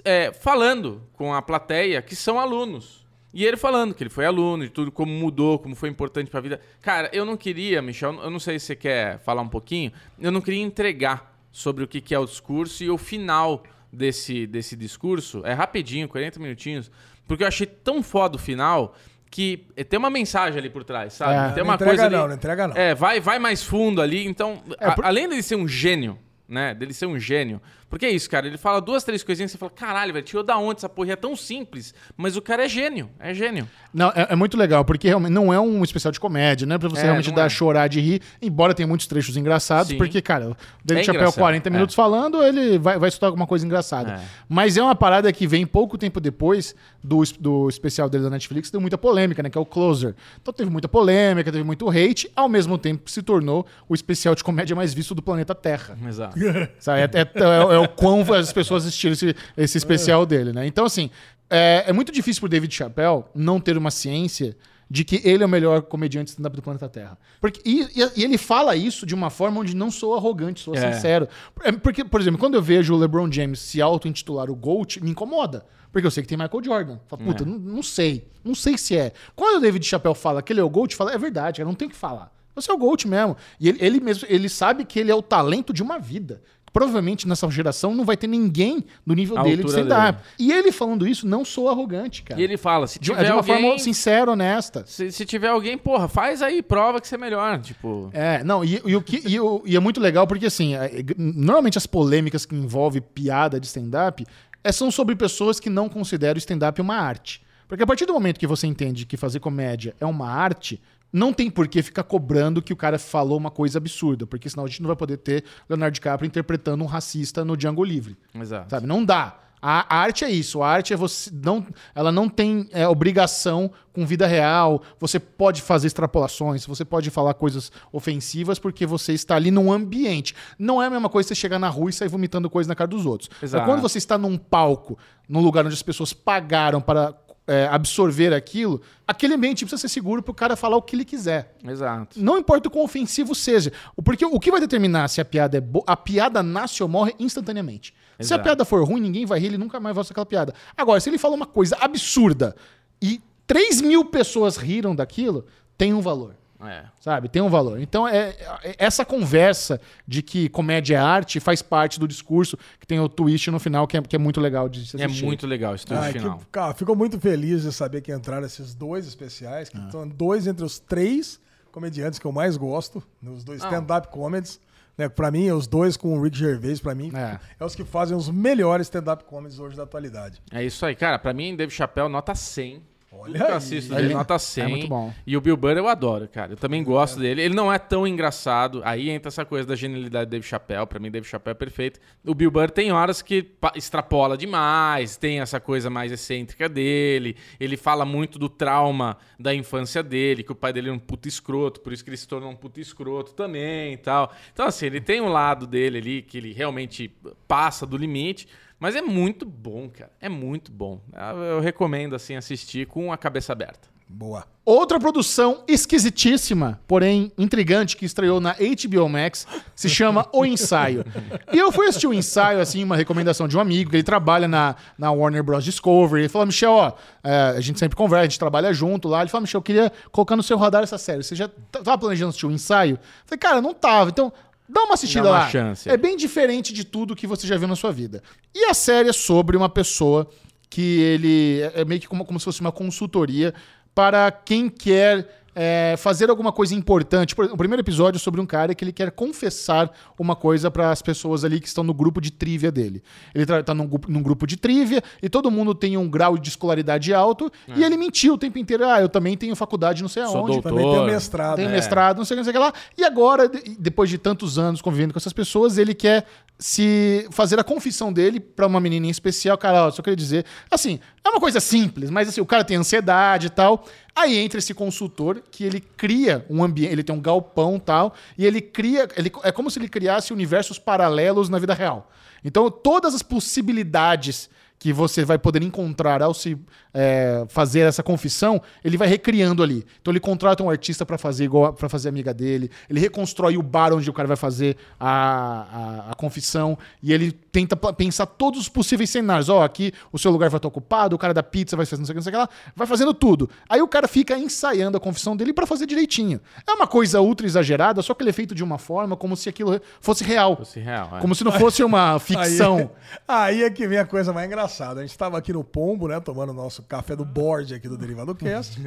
é, falando com a plateia, que são alunos. E ele falando que ele foi aluno, de tudo, como mudou, como foi importante pra vida. Cara, eu não queria, Michel, eu não sei se você quer falar um pouquinho, eu não queria entregar sobre o que é o discurso e o final desse, desse discurso. É rapidinho, 40 minutinhos, porque eu achei tão foda o final que tem uma mensagem ali por trás, sabe? É, tem não uma entrega coisa ali- não, não entrega não. é, vai, vai mais fundo ali. Então, a- por- além dele ser um gênio, né? Dele ser um gênio. Porque é isso, cara. Ele fala duas, três coisinhas e você fala, caralho, velho, tirou da onde essa porra? É tão simples. Mas o cara é gênio. É gênio. Não, é, é muito legal, porque realmente não é um especial de comédia, não é pra você É, realmente dar é. chorar de rir, embora tenha muitos trechos engraçados, Sim. porque, cara, o David É engraçado, 40 é. minutos falando, ele vai, vai estudar alguma coisa engraçada. É. Mas é uma parada que vem pouco tempo depois do, do especial dele da Netflix, deu muita polêmica, né? Que é o Closer. Então teve muita polêmica, teve muito hate, ao mesmo tempo se tornou o especial de comédia mais visto do planeta Terra. Exato. Sabe? É, é- é- é o quão as pessoas assistiram esse, esse especial dele, né? Então, assim, é, é muito difícil pro David Chappelle não ter uma ciência de que ele é o melhor comediante stand-up do planeta Terra. Porque, e, e- ele fala isso de uma forma onde não sou arrogante, sou É. sincero. É, Porque, por exemplo, quando eu vejo o LeBron James se auto-intitular o GOAT, me incomoda. Porque eu sei que tem Michael Jordan. Falo, puta, É. não, não sei. Não sei se é. Quando o David Chappelle fala que ele é o GOAT, fala, é verdade, cara, não tem o que falar. Você é o GOAT mesmo. E ele, ele mesmo, ele sabe que ele é o talento de uma vida. Provavelmente nessa geração não vai ter ninguém do nível A dele de stand-up. E ele falando isso não sou arrogante, cara. E ele fala, se de, tiver de uma alguém... forma sincera, honesta. Se, se tiver alguém, porra, faz aí, prova que você é melhor. Tipo. É, não, e, e o que, e, o- e é muito legal porque, assim, é, é, normalmente as polêmicas que envolvem piada de stand-up é, são sobre pessoas que não consideram o stand-up uma arte. Porque a partir do momento que você entende que fazer comédia é uma arte, não tem por que ficar cobrando que o cara falou uma coisa absurda, porque senão a gente não vai poder ter Leonardo DiCaprio interpretando um racista no Django Livre. Exato. Sabe? Não dá. A arte é isso. A arte é você. Não, ela não tem é, obrigação com vida real. Você pode fazer extrapolações, você pode falar coisas ofensivas porque você está ali num ambiente. Não é a mesma coisa você chegar na rua e sair vomitando coisa na cara dos outros. Exato. quando você está num palco, num lugar onde as pessoas pagaram para é, absorver aquilo, aquele ambiente precisa ser seguro para o cara falar o que ele quiser. Exato. Não importa o quão ofensivo seja. Porque o que vai determinar se a piada é boa. A piada nasce ou morre instantaneamente. Se a Exato. piada for ruim, ninguém vai rir, ele nunca mais vai usar aquela piada. Agora, se ele fala uma coisa absurda e 3 mil pessoas riram daquilo, tem um valor. É. Sabe? Tem um valor. Então, é, é- essa conversa de que comédia é arte faz parte do discurso, que tem o twist no final, que é, que é muito legal de se É assistir. muito legal esse Ai, que- final. cara, fico muito feliz de saber que entraram esses dois especiais, Ah. que são dois entre os três comediantes que eu mais gosto, os dois stand-up comedies. Né, pra mim, os dois com o Rick Gervais, pra mim, É. é. os que fazem os melhores stand-up comedies hoje da atualidade. É isso aí, cara. Pra mim, Dave Chappelle, nota 100. Olha aí. assisto Ele- dele, nota 100. é muito bom. E o Bill Burr eu adoro, cara. Eu também gosto dele. Ele não é tão engraçado. Aí entra essa coisa da genialidade do Dave Chappelle. Pra mim, Dave Chappelle é perfeito. O Bill Burr tem horas que extrapola demais. Tem essa coisa mais excêntrica dele. Ele fala muito do trauma da infância dele, que o pai dele era um puto escroto, por isso que ele se tornou um puto escroto também e tal. Então, assim, ele tem um lado dele ali que ele realmente passa do limite. Mas é muito bom, cara. É muito bom. Eu, eu recomendo, assim, assistir com a cabeça aberta. Boa. Outra produção esquisitíssima, porém intrigante, que estreou na HBO Max, se chama O Ensaio. E eu fui assistir o ensaio, assim, uma recomendação de um amigo, que ele trabalha na, na Warner Bros. Discovery. Ele falou, Michel, ó, é, a gente sempre conversa, a gente trabalha junto lá. Ele falou, Michel, eu queria colocar no seu radar essa série. Você já tava planejando assistir o ensaio? Eu falei, cara, não tava. Então, dá uma assistida Dá uma lá. chance. É bem diferente de tudo que você já viu na sua vida. E a série é sobre uma pessoa que ele é meio que como, como se fosse uma consultoria para quem quer é, fazer alguma coisa importante. O primeiro episódio é sobre um cara que ele quer confessar uma coisa para as pessoas ali que estão no grupo de trivia dele. Ele está num, grupo- num grupo de trivia e todo mundo tem um grau de escolaridade alto e ele mentiu o tempo inteiro. Ah, eu também tenho faculdade não sei Sou aonde. doutor. Também tem o mestrado. Tem né? mestrado, não sei o que, não sei o que lá. E agora, de- depois de tantos anos convivendo com essas pessoas, ele quer se fazer a confissão dele pra uma menina em especial. Cara, ó, só queria dizer. Assim, é uma coisa simples, mas assim, o cara tem ansiedade e tal. Aí entra esse consultor que ele cria um ambiente, ele tem um galpão tal, e ele cria. Ele, é como se ele criasse universos paralelos na vida real. Então, todas as possibilidades que você vai poder encontrar ao se é, fazer essa confissão, ele vai recriando ali. Então ele contrata um artista para fazer igual para fazer amiga dele, ele reconstrói o bar onde o cara vai fazer a, a, a confissão e ele tenta pensar todos os possíveis cenários. Ó, aqui o seu lugar vai estar ocupado, o cara da pizza vai fazer não sei o que, não sei o que lá, vai fazendo tudo. Aí o cara fica ensaiando a confissão dele para fazer direitinho. É uma coisa ultra exagerada, só que ele é feito de uma forma como se aquilo fosse real. Fosse real. é. Como se não fosse uma ficção. Aí, aí é que vem a coisa mais engraçada. A gente tava aqui no Pombo, né? Tomando o nosso café do board aqui do Derivado Cast.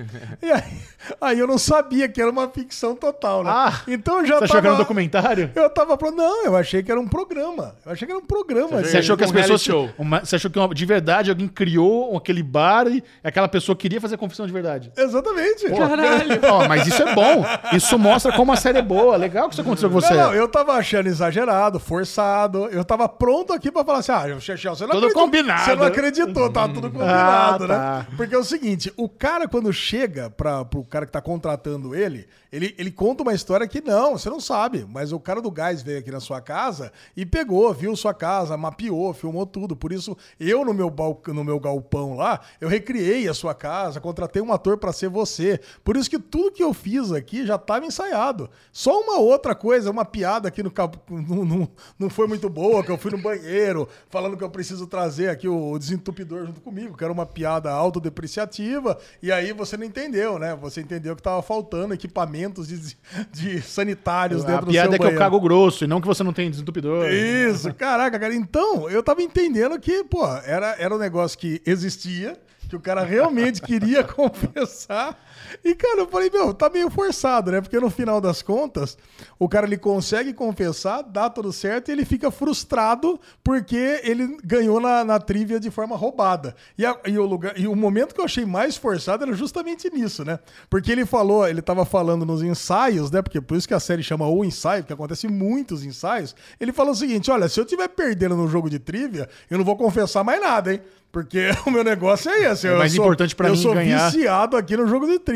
e aí, aí eu não sabia que era uma ficção total, né? Ah, então eu já Você tava... achou que era um documentário? Eu tava falando, não, eu achei que era um programa. Eu achei que era um programa. Você achou que as Um pessoas. show. uma- você achou que uma- de verdade alguém criou aquele bar e aquela pessoa queria fazer confissão de verdade? Exatamente. Caralho! Ó, mas isso é bom. Isso mostra como a série é boa. Legal que isso aconteceu com você. Não, não, eu tava achando exagerado, forçado. Eu tava pronto aqui pra falar assim: ah, Chechel, você não Tudo acreditou. combinado. Você não acreditou, tá tudo combinado, Ah, tá. né? Porque é o seguinte: o cara, quando chega pra, pro cara que tá contratando ele, ele, ele conta uma história que não, você não sabe. Mas o cara do gás veio aqui na sua casa e pegou, viu sua casa, mapeou, filmou tudo. Por isso, eu no meu, balcão, no meu galpão lá, eu recriei a sua casa, contratei um ator pra ser você. Por isso que tudo que eu fiz aqui já tava ensaiado. Só uma outra coisa, uma piada aqui no não, não, não foi muito boa, que eu fui no banheiro falando que eu preciso trazer aqui o, o desentupidor junto comigo, que era uma piada autodepreciativa, e aí você não entendeu, né? Você entendeu que tava faltando equipamentos de, de sanitários A dentro do piada seu é que eu banheiro. cago grosso e não que você não tem desentupidor. Isso, caraca, cara. Então, eu tava entendendo que, pô, era, era um negócio que existia, que o cara realmente queria confessar. E, cara, eu falei, meu, tá meio forçado, né? Porque no final das contas, o cara ele consegue confessar, dá tudo certo e ele fica frustrado porque ele ganhou na, na trivia de forma roubada. E, a- e o lugar, e o momento que eu achei mais forçado era justamente nisso, né? Porque ele falou, ele tava falando nos ensaios, né? Porque por isso que a série chama O Ensaio, porque acontece muitos ensaios. Ele falou o seguinte: olha, se eu tiver perdendo no jogo de trivia, eu não vou confessar mais nada, hein? Porque o meu negócio é esse. eu mais sou- importante pra eu mim sou ganhar. viciado aqui no jogo de trivia.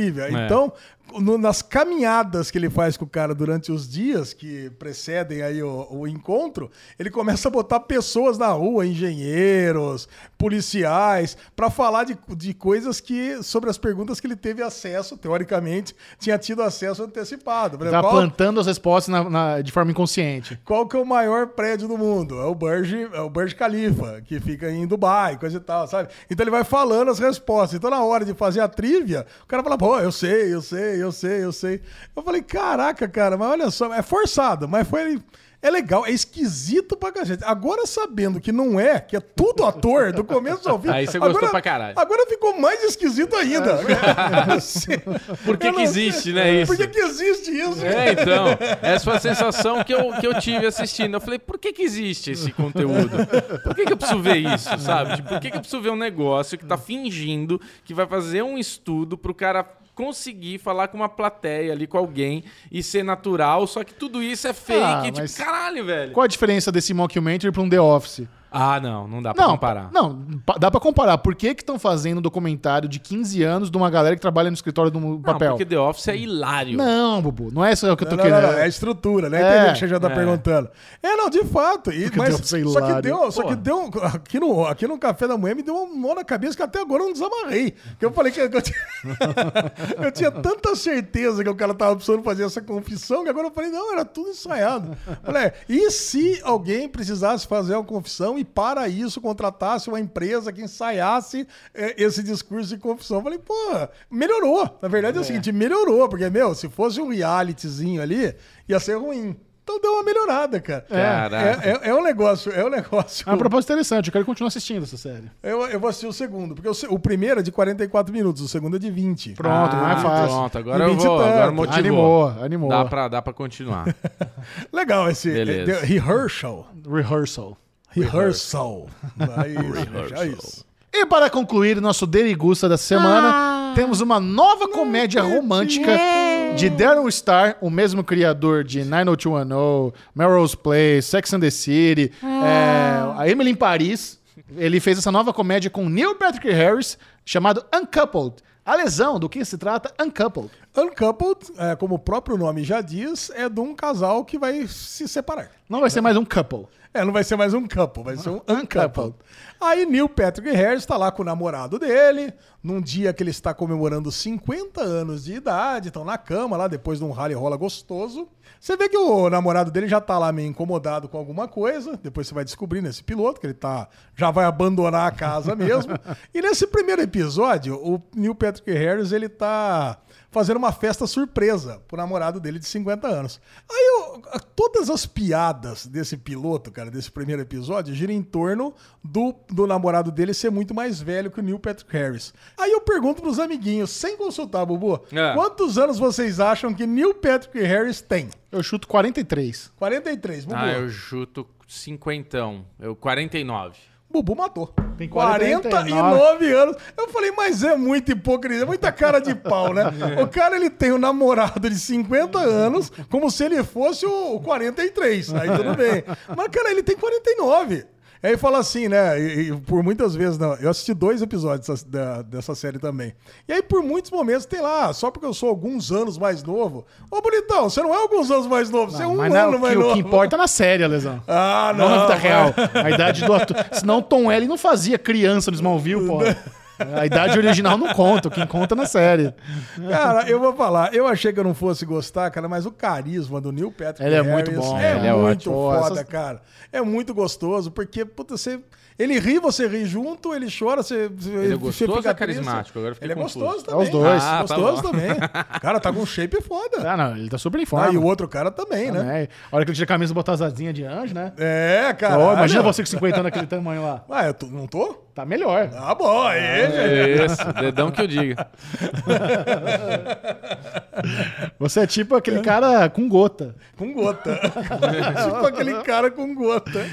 Então, no- nas caminhadas que ele faz com o cara durante os dias que precedem aí o, o encontro, ele começa a botar pessoas na rua, engenheiros, policiais, pra falar de, de coisas que sobre as perguntas que ele teve acesso, teoricamente, tinha tido acesso antecipado. Tá qual- plantando as respostas na- na- de forma inconsciente. qual que é o maior prédio do mundo? É o Burj, é o Burj Khalifa, que fica em Dubai, coisa e tal, sabe? Então ele vai falando as respostas. Então na hora de fazer a trivia, o cara fala, pô, eu sei, eu sei, eu sei, eu sei. Eu falei, caraca, cara, mas olha só, é forçado, mas foi... É legal, é esquisito pra cacete. Agora sabendo que não é, que é tudo ator, do começo ao fim. Aí você gostou agora, pra caralho. Agora ficou mais esquisito ainda. Por que que existe, sei. né, isso? Por que, que existe isso? É, então, essa foi a sensação que eu, que eu tive assistindo. Eu falei, por que que existe esse conteúdo? Por que que eu preciso ver isso, sabe? Tipo, por que que eu preciso ver um negócio que tá fingindo que vai fazer um estudo pro cara conseguir falar com uma plateia ali, com alguém, e ser natural, só que tudo isso é fake, Ah, tipo, caralho, velho. Qual a diferença desse mockumentary pra um The Office? Ah, não, não dá pra Não, comparar. não, dá pra comparar. Por que que estão fazendo um documentário de 15 anos de uma galera que trabalha no escritório do Não, papel? porque The Office é hilário. Não, Bubu, não é isso que eu tô Não, querendo. não, é a estrutura, né? É. Entendeu o que você já tá É. perguntando. É, não, de fato. E, Porque mas, pra ser só que hilário. deu, só que deu aqui no, aqui no café da manhã me deu uma mão na cabeça que até agora eu não desamarrei. Que eu falei que eu, tinha, eu tinha tanta certeza que o cara tava precisando fazer essa confissão que agora eu falei, não, era tudo ensaiado. Falei, é, e se alguém precisasse fazer uma confissão e para isso contratasse uma empresa que ensaiasse é, esse discurso de confissão? Eu falei, porra, melhorou. Na verdade é, o seguinte, melhorou, porque, meu, se fosse um realityzinho ali, ia ser ruim. Então deu uma melhorada, cara. Caraca. É, é, é um negócio, é um negócio. É uma proposta interessante, eu quero continuar assistindo essa série. Eu, eu vou assistir o segundo, porque o, o primeiro é de 44 minutos, o segundo é de 20. Pronto, mais fácil. Ah, Pronto, agora eu 20 vou. Agora motivou. Animou, animou. Dá pra, dá pra continuar. Legal esse Beleza. é, the rehearsal. Rehearsal. Rehearsal. Aí, é isso. E para concluir nosso Derigusta da semana, temos uma nova comédia romântica de Darren Star, o mesmo criador de 90210, Melrose Place, Sex and the City, é, a Emily em Paris. Ele fez essa nova comédia com Neil Patrick Harris, chamado Uncoupled. A lesão, do que se trata? Uncoupled. Uncoupled, é, como o próprio nome já diz, é de um casal que vai se separar. Não vai ser mais um couple. É, não vai ser mais um couple, vai ser um uncoupled. Aí Neil Patrick Harris está lá com o namorado dele, num dia que ele está comemorando 50 anos de idade, estão na cama lá, depois de um rally rola gostoso. Você vê que o namorado dele já tá lá meio incomodado com alguma coisa, depois você vai descobrir nesse piloto que ele tá já vai abandonar a casa mesmo. e nesse primeiro episódio, o Neil Patrick Harris, ele tá fazendo uma festa surpresa pro namorado dele de 50 anos. Aí eu- a- todas as piadas desse piloto, cara, desse primeiro episódio, giram em torno do, do namorado dele ser muito mais velho que o Neil Patrick Harris. Aí eu pergunto pros amiguinhos, sem consultar, Bubu, É. quantos anos vocês acham que Neil Patrick Harris tem? Eu chuto 43. 43, Bubu. Ah, eu chuto cinquentão. Eu 49. Bubu matou. Tem 49 anos. Eu falei, mas é muita hipocrisia, é muita cara de pau, né? O cara, ele tem um namorado de 50 anos, como se ele fosse o 43. Aí tudo bem. Mas, cara, ele tem 49. Aí fala assim, né? E, e por muitas vezes, não, eu assisti dois episódios dessa, da- dessa série também. E aí, por muitos momentos, tem lá, só porque eu sou alguns anos mais novo. Ô, bonitão, você não é alguns anos mais novo, você é um não, ano o, mais que, o novo. que importa é na série, lesão. Ah, Não, não. na vida real. A idade do ator. Senão o Tom Ellie não fazia criança no Smallville, pô. A idade original não conta, o que conta na série. Cara, eu vou falar, eu achei que eu não fosse gostar, cara, mas o carisma do Neil Patrick Ele é muito bom, é ele é muito ótimo. foda, Essas- cara. É muito gostoso, porque, puta, você... Ele ri, você ri junto, ele chora, você, Ele é gostoso ou é carismático? Agora Ele é confuso. gostoso É também. os dois. Ah, tá gostoso bom. também. Cara, tá com um shape foda. Ah, não, ele tá super em Ah, forma. e o outro cara também, né? Também. A hora que ele tira a camisa e botar as asinhas de anjo, né? É, cara. Imagina você com 50 anos naquele tamanho lá. Ah, eu tô- não tô? Tá melhor. Ah, bom, aí, gente. Isso, dedão que eu diga. Você é tipo aquele cara com gota. Com gota. tipo aquele cara com gota.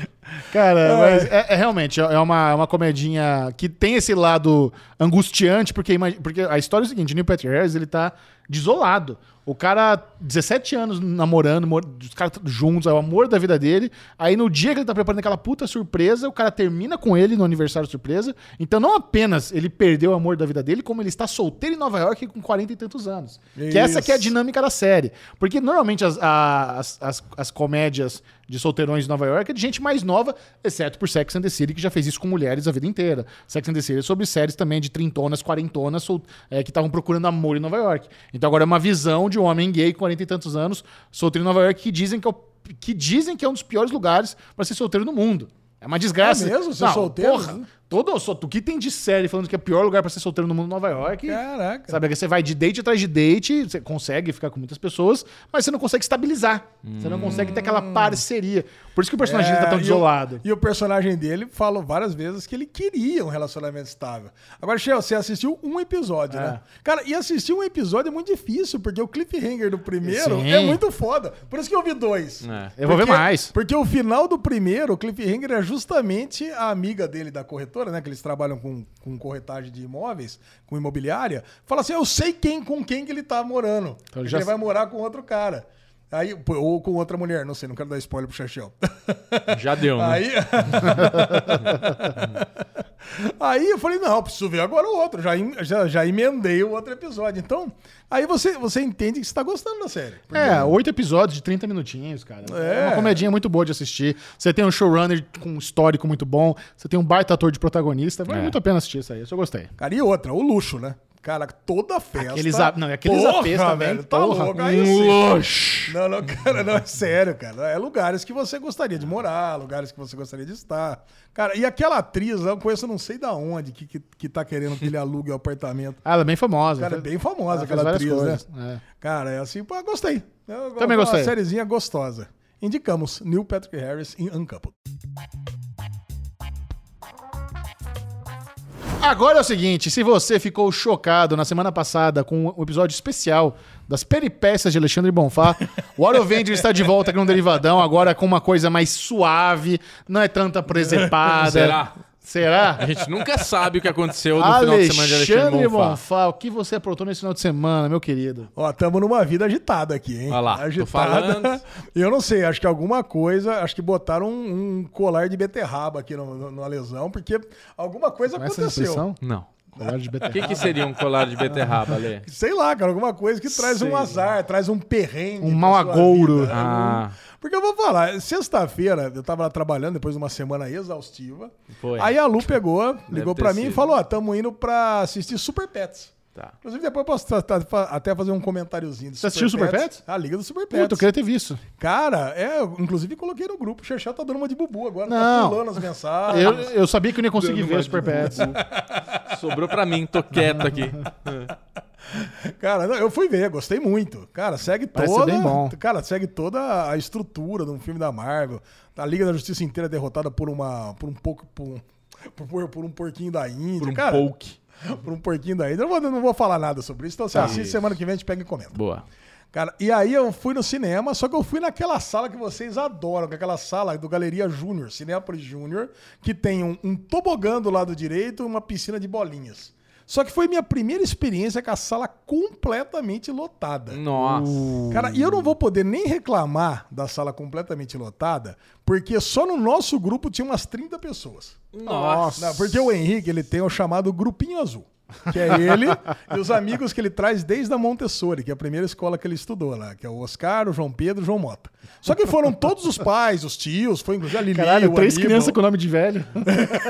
Cara, mas é, é realmente é uma, é uma comedinha que tem esse lado angustiante, porque, porque a história é o seguinte: o Neil Patrick Harris ele tá desolado. O cara, 17 anos namorando, mor- os caras juntos, é o amor da vida dele. Aí no dia que ele tá preparando aquela puta surpresa, o cara termina com ele no aniversário surpresa. Então não apenas ele perdeu o amor da vida dele, como ele está solteiro em Nova York com 40 e tantos anos. Que essa que é a Isso. dinâmica da série. Porque normalmente as, as, as, as comédias de solteirões de Nova York é de gente mais nova, exceto por Sex and the City, que já fez isso com mulheres a vida inteira. Sex and the City é sobre séries também de trintonas, quarentonas, é, que estavam procurando amor em Nova York. Então agora é uma visão de um homem gay com 40 e tantos anos, solteiro em Nova York, que dizem que é, o- que dizem que é um dos piores lugares para ser solteiro no mundo. É uma desgraça. É mesmo? Ser solteiro? Porra, todo, só, o que tem de série falando que é o pior lugar para ser solteiro no mundo Nova York? Caraca. Sabe, que você vai de date atrás de date, você consegue ficar com muitas pessoas, mas você não consegue estabilizar. Você não consegue ter aquela parceria. Por isso que o personagem tá tão É, e o- desolado. E o, personagem dele falou várias vezes que ele queria um relacionamento estável. Agora, Shell, você assistiu um episódio, É. né? Cara, e assistir um episódio é muito difícil, porque o cliffhanger do primeiro Sim. é muito foda. Por isso que eu vi dois. É. Eu vou ver Porque- mais. Porque o final do primeiro, o cliffhanger, é justamente a amiga dele da corretora, né? Que eles trabalham com, com corretagem de imóveis, com imobiliária. Fala assim: eu sei quem com quem que ele tá morando. Então, já ele vai morar com outro cara. Aí, ou com outra mulher, não sei, não quero dar spoiler pro Chachel. Já deu, né? Aí. aí eu falei, não, preciso ver agora o outro. Já, já, já emendei o outro episódio. Então, aí você, você entende que você tá gostando da série. É, oito episódios de 30 minutinhos, cara. É. É. uma comedinha muito boa de assistir. Você tem um showrunner com um histórico muito bom. Você tem um baita ator de protagonista. Vale É. muito a pena assistir isso aí. Isso eu gostei. Cara, e outra, o luxo, né? Cara, toda festa. Aqueles a- não, aqueles apês também, velho, tá porra. louco. Aí Um sim. luxo. Não, não, cara, não, é sério, cara. É lugares que você gostaria de morar, lugares que você gostaria de estar. Cara, e aquela atriz, eu conheço não sei da onde, que, que, que tá querendo que ele alugue o apartamento. Ah, ela é bem famosa. Cara, é bem famosa ela aquela atriz, né? coisas, é. Cara, é assim, pô, gostei. Eu, Também uma gostei. sériezinha gostosa. Indicamos Neil Patrick Harris em Uncoupled. Agora é o seguinte, se você ficou chocado na semana passada com o episódio especial das peripécias de Alexandre Bonfá, o Out of Avenger está de volta aqui no Derivadão, agora com uma coisa mais suave, não é tanta presepada. Será? Será? A gente nunca sabe o que aconteceu no final de semana de Alexandre Alexandre Bonfá. Bonfá, o que você aprontou nesse final de semana, meu querido? Ó, tamo numa vida agitada aqui, hein? Olha lá, tô agitada. falando. Eu não sei, acho que alguma coisa, acho que botaram um, um colar de beterraba aqui no, no, no lesão, porque alguma coisa aconteceu. Não. Colar de O beterraba. que, que seria um colar de beterraba, Lê? Sei lá, cara, alguma coisa que traz Sei. um azar, traz um perrengue. Um mau agouro. vida. Ah. Porque eu vou falar, sexta-feira eu tava lá trabalhando depois de uma semana exaustiva. Foi. Aí a Lu pegou, ligou pra mim e falou: Ó, tamo indo pra assistir Super Pets. Tá. Inclusive, depois eu posso até fazer um comentáriozinho. Você assistiu Super Pets? A Liga do Super Pets. Puta, eu queria ter visto. Cara, é, eu, inclusive coloquei no grupo. O Xexé tá dando uma de bubu agora. Não. Tá pulando as mensagens. Eu, eu sabia que eu não ia conseguir Dando ver o Super Pets. Sobrou pra mim, tô quieto aqui. Cara, eu fui ver, gostei muito. Cara, segue Parece toda. ser bem bom. Cara, segue toda a estrutura de um filme da Marvel. A Liga da Justiça inteira derrotada por uma. por um pouco. por um, por, por um porquinho da Índia. Por um cara, poke. por um porquinho da. Eu não vou, não vou falar nada sobre isso. Então, você Tá. assiste semana que vem, a gente pega e comenta. Boa. Cara, e aí eu fui no cinema, só que eu fui naquela sala que vocês adoram, que é aquela sala do Galeria Júnior, Cineópolis Júnior, que tem um, um tobogã do lado direito e uma piscina de bolinhas. Só que foi minha primeira experiência com a sala completamente lotada. Nossa. Cara, e eu não vou poder nem reclamar da sala completamente lotada, porque só no nosso grupo tinha umas 30 pessoas. Nossa. Não, porque o Henrique, ele tem o chamado Grupinho Azul. Que é ele, e os amigos que ele traz desde a Montessori, que é a primeira escola que ele estudou lá, que é o Oscar, o João Pedro e o João Mota. Só que foram todos os pais, os tios, foi inclusive a Lili, Caralho, três Aníbal, crianças com nome de velho.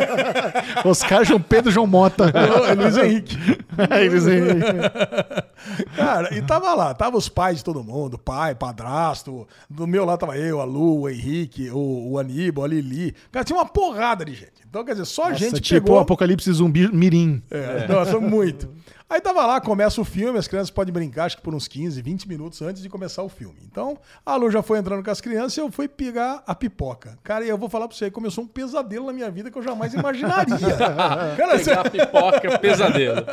Oscar, João Pedro, João Mota. o Luiz Henrique. Eles aí. Cara, e tava lá, tava os pais de todo mundo, pai, padrasto, do meu lado tava eu, a Lu, o Henrique, o, o Aníbal, a Lili. Cara, tinha uma porrada de gente. Então, quer dizer, só Nossa, gente tipo pegou... o Apocalipse Zumbi Mirim. É, Nossa, muito. Aí tava lá, começa o filme, as crianças podem brincar, acho que por uns 15, 20 minutos antes de começar o filme. Então, a Lu já foi entrando com as crianças e eu fui pegar a pipoca. Cara, e eu vou falar pra você, começou um pesadelo na minha vida que eu jamais imaginaria. Cara, você- Pegar pipoca, pesadelo.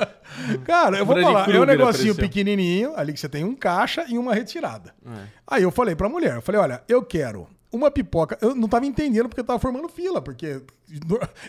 Cara, eu vou Freddy falar, é um negocinho apareceu. pequenininho, ali que você tem um caixa e uma retirada. É. Aí eu falei pra mulher, eu falei, olha, eu quero uma pipoca. Eu não tava entendendo porque eu tava formando fila, porque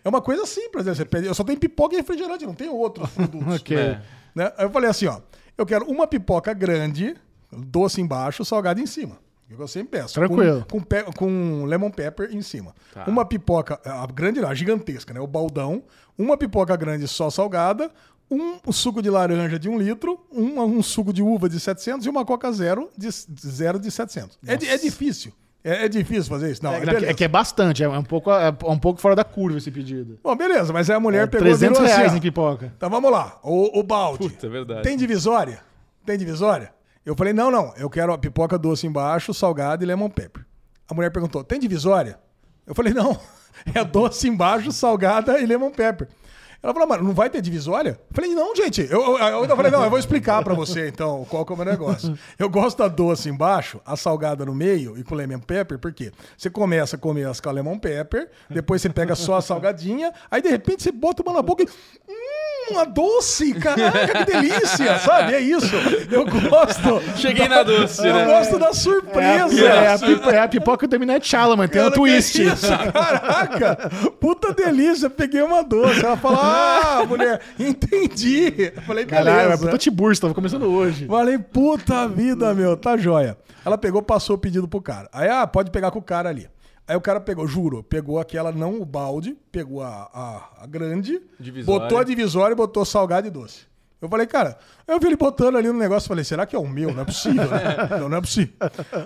é uma coisa simples, né? Você pede- eu só tenho pipoca e refrigerante, não tem outros produtos. Ok. É. né? Aí eu falei assim, ó, eu quero uma pipoca grande, doce embaixo, salgado em cima. É eu sempre peço. Tranquilo. Com, com, pe- com lemon pepper em cima. Tá. Uma pipoca, a grande não, a gigantesca, né? O baldão. Uma pipoca grande só salgada. Um suco de laranja de um litro. Um, um suco de uva de 700 e uma coca zero de, zero de 700. É, é difícil. É, é difícil fazer isso? Não, é, É, beleza. é que é bastante, é um, pouco, é um pouco fora da curva esse pedido. Bom, beleza, mas aí a mulher É pegou e 300 virou assim, reais ó. em pipoca. Então vamos lá. O, o balde. Puta, é verdade. Tem divisória? Tem divisória? Eu falei, não, não. Eu quero a pipoca doce embaixo, salgada e lemon pepper. A mulher perguntou, tem divisória? Eu falei, não. É doce embaixo, salgada e lemon pepper. Ela falou, mano, não vai ter divisória? Eu falei, não, gente. Eu, eu, eu falei, não, eu vou explicar pra você, então, qual que é o meu negócio. Eu gosto da doce embaixo, a salgada no meio e com lemon pepper, por quê? Você começa a comer as com lemon pepper, depois você pega só a salgadinha, aí de repente você bota uma na boca e... Hum, uma doce! Caraca, que delícia! Sabe? É isso. Eu gosto. Cheguei na doce, Eu né? gosto da É a, surpresa. é a pipo- é a pipoca do Midnight Shyamalan, tem um Cara, twist. isso, caraca! Puta delícia, peguei uma doce. Ela falou: Ah, mulher, entendi. Eu falei, Caralho, é beleza. puta tiburcio, tava começando hoje. Falei, puta vida, meu, tá joia. Ela pegou, passou o pedido pro cara. Aí, ah, pode pegar com o cara ali. Aí o cara pegou, juro, pegou aquela, não o balde, pegou a, a, a grande, Divisória. botou a divisória e botou salgado e doce. Eu falei, cara, eu vi ele botando ali no negócio, falei, será que é o meu? Não é possível, né? Não, não é possível.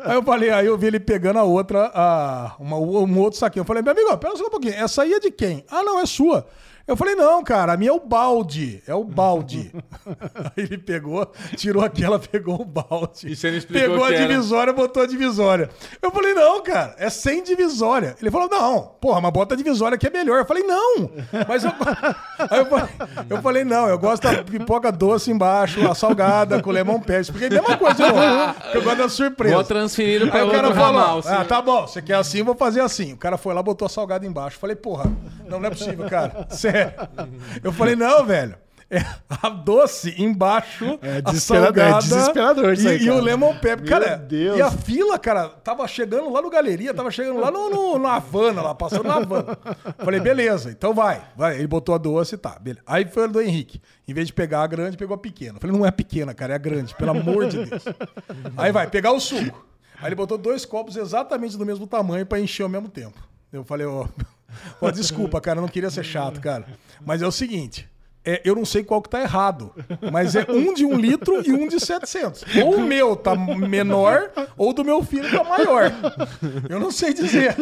Aí eu falei, aí eu vi ele pegando a outra, a, uma, um outro saquinho. Eu falei, meu amigo, ó, pera só um pouquinho, essa aí é de quem? Ah, não, é sua. Eu falei, não, cara, a minha é o balde. É o balde. Aí ele pegou, tirou aquela, pegou o balde. E você não explicou Pegou a era. divisória, botou a divisória. Eu falei, não, cara, é sem divisória. Ele falou, não, porra, mas bota a divisória que é melhor. Eu falei, não. Mas eu. Aí eu falei, eu falei, não, eu gosto da pipoca doce embaixo, a salgada, com lemon pepper. Porque é a mesma coisa, porque eu gosto da surpresa. Vou transferir Aí o cara falou. Ah, tá bom, você quer assim, vou fazer assim. O cara foi lá, botou a salgada embaixo. Falei, porra, não, não é possível, cara. Eu falei, não, velho. É a doce embaixo, É a desesperador- é salgada desesperador isso e, aí, e o cara. lemon pepper. Cara, Deus. e a fila, cara, tava chegando lá no Galeria, tava chegando lá no, no, na Havana, lá, passando na Havana. Falei, beleza, então vai, vai. Ele botou a doce e tá, beleza. Aí foi a do Henrique. Em vez de pegar a grande, pegou a pequena. Falei, não é a pequena, cara, é a grande, pelo amor de Deus. Aí vai, pegar o suco. Aí ele botou dois copos exatamente do mesmo tamanho pra encher ao mesmo tempo. Eu falei, ó, ó, desculpa, cara, eu não queria ser chato, cara. Mas é o seguinte. é, eu não sei qual que tá errado, mas é um de um litro e um de 700. Ou o meu tá menor, ou do meu filho tá maior. Eu não sei dizer.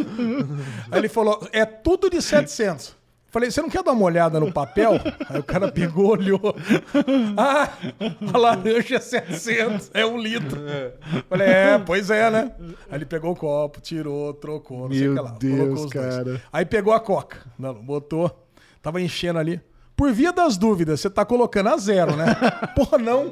Aí ele falou, é tudo de 700. Falei, você não quer dar uma olhada no papel? Aí o cara pegou, olhou. Ah, a laranja é 700, é um litro. Falei, é, pois é, né? Aí ele pegou o copo, tirou, trocou, não sei o Meu que lá. Deus, colocou os dois. cara. Aí pegou a coca, não, botou, tava enchendo ali. Por via das dúvidas, você tá colocando a zero, né? Porra, não.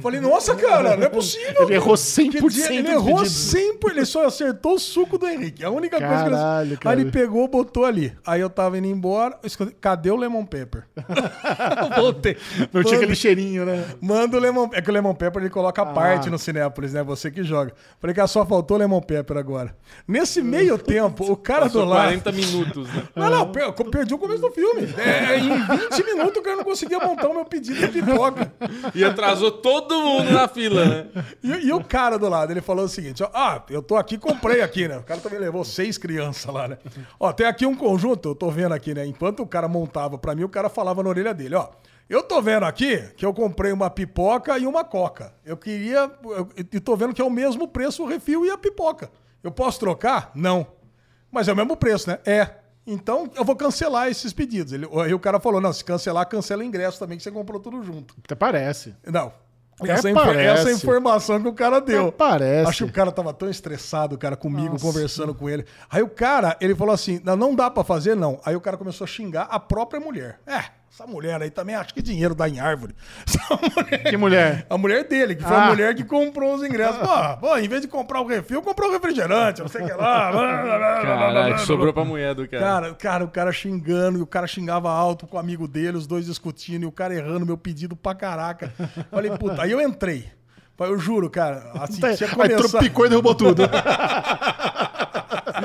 Falei, nossa, cara, não é possível. Ele errou Que 100% dia- Ele errou pedido. 100%, ele só acertou o suco do Henrique. A única coisa que Caralho, ele... cara. Aí ele pegou, botou ali. Aí eu tava indo embora, cadê o Lemon Pepper? Eu Voltei. Não tinha Manda- aquele cheirinho, né? Manda o Lemon É que o Lemon Pepper ele coloca a parte no Cinépolis, né? Você que joga. Falei que só faltou o Lemon Pepper agora. Nesse meio tempo, o cara Passou do lado. 40 minutos, né? Não, não, eu perdi o começo do filme. É, em 20 minutos o cara não conseguia montar o meu pedido de pipoca. E atrasou todo mundo na fila, né? E, e o cara do lado, ele falou o seguinte: ó, ah, eu tô aqui, comprei aqui, né? O cara também levou seis crianças lá, né? Ó, tem aqui um conjunto, eu tô vendo aqui, né? Enquanto o cara montava pra mim, o cara falava na orelha dele: ó, Eu tô vendo aqui que eu comprei uma pipoca e uma coca. Eu queria. E tô vendo que é o mesmo preço o refil e a pipoca. Eu posso trocar? Não. Mas é o mesmo preço, né? É. Então eu vou cancelar esses pedidos. Ele, aí o cara falou: não, se cancelar, cancela o ingresso também, que você comprou tudo junto. Até parece. Não. Essa, infor- parece. essa informação que o cara deu. Até parece. Acho que o cara tava tão estressado, cara, comigo, Nossa. conversando com ele. Aí o cara, ele falou assim: não, não dá pra fazer, não. Aí o cara começou a xingar a própria mulher. É, essa mulher aí também acha que dinheiro dá em árvore. Essa mulher. Que mulher? A mulher dele, que foi Ah. a mulher que comprou os ingressos. Pô, pô, em vez de comprar o refil, comprou o refrigerante, não sei o que lá. Caralho, sobrou pra mulher do cara. Cara, cara, o cara xingando, e o cara xingava alto com o amigo dele, os dois discutindo, e o cara errando meu pedido pra caraca. Falei, puta, aí eu entrei. Falei, Eu juro, cara, assim, tinha Aí começado... tropicou e derrubou tudo.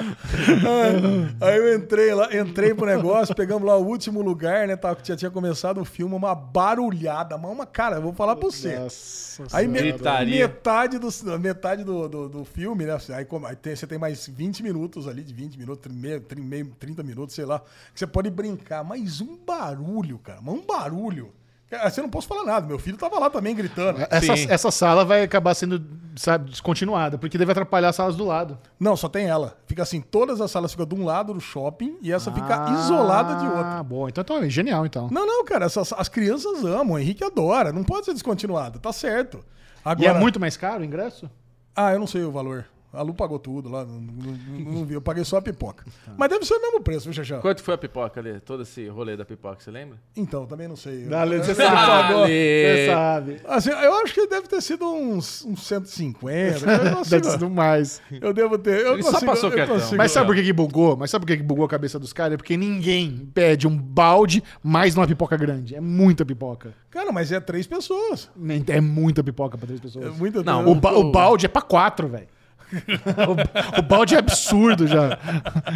Aí eu entrei lá, entrei pro negócio, pegamos lá o último lugar, né? Tava, tinha, tinha começado o filme, uma barulhada, mas uma, cara, eu vou falar pra você. Nossa Aí Gritaria. metade, do, metade do, do, do filme, né? Aí, aí tem- você tem mais 20 minutos ali, de 20 minutos, meio, tri- meio, 30 minutos, sei lá, que você pode brincar. Mas um barulho, cara, mas um barulho. Cara, Você não posso falar nada, meu filho tava lá também gritando. Essa, Sim. essa sala vai acabar sendo sabe, descontinuada, porque deve atrapalhar as salas do lado. Não, só tem ela. Fica assim, todas as salas ficam de um lado do shopping e essa fica Ah, isolada de outro. Ah, bom. Então, então é genial, então. Não, não, cara, essas- as crianças amam, o Henrique adora, não pode ser descontinuada, tá certo. E Agora, é muito mais caro o ingresso? Ah, eu não sei o valor. A Lu pagou tudo lá, não, não- não vi, eu paguei só a pipoca. Mas deve ser o mesmo preço, viu, Xaxá? Quanto foi a pipoca ali? Todo esse rolê da pipoca, você lembra? Então, também não sei. Dale, você Eu- sabe. Você sabe. Assim, eu acho que deve ter sido uns, uns 150. Eu, Deve consigo, ser mais. eu devo ter. Eu Ele só consigo- passou eu cartão. consigo- Mas sabe por que, que bugou? Mas sabe por que, que bugou a cabeça dos caras? É porque ninguém pede um balde mais uma pipoca grande. É muita pipoca. Cara, mas é três pessoas. É muita pipoca pra três pessoas. É muita Não, O, ba- o balde é pra quatro, velho. O, o balde é absurdo já.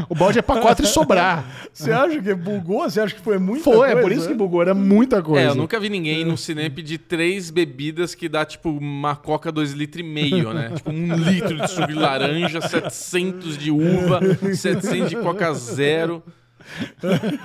O balde é pra quatro e sobrar. Você acha que bugou? Você acha que foi muito Foi, é por isso que bugou. Era muita coisa. É, eu nunca vi ninguém no cinema pedir três bebidas que dá, tipo, uma coca dois litros e meio, né? Tipo, um litro de suco de laranja, 700 de uva, 700 de coca zero,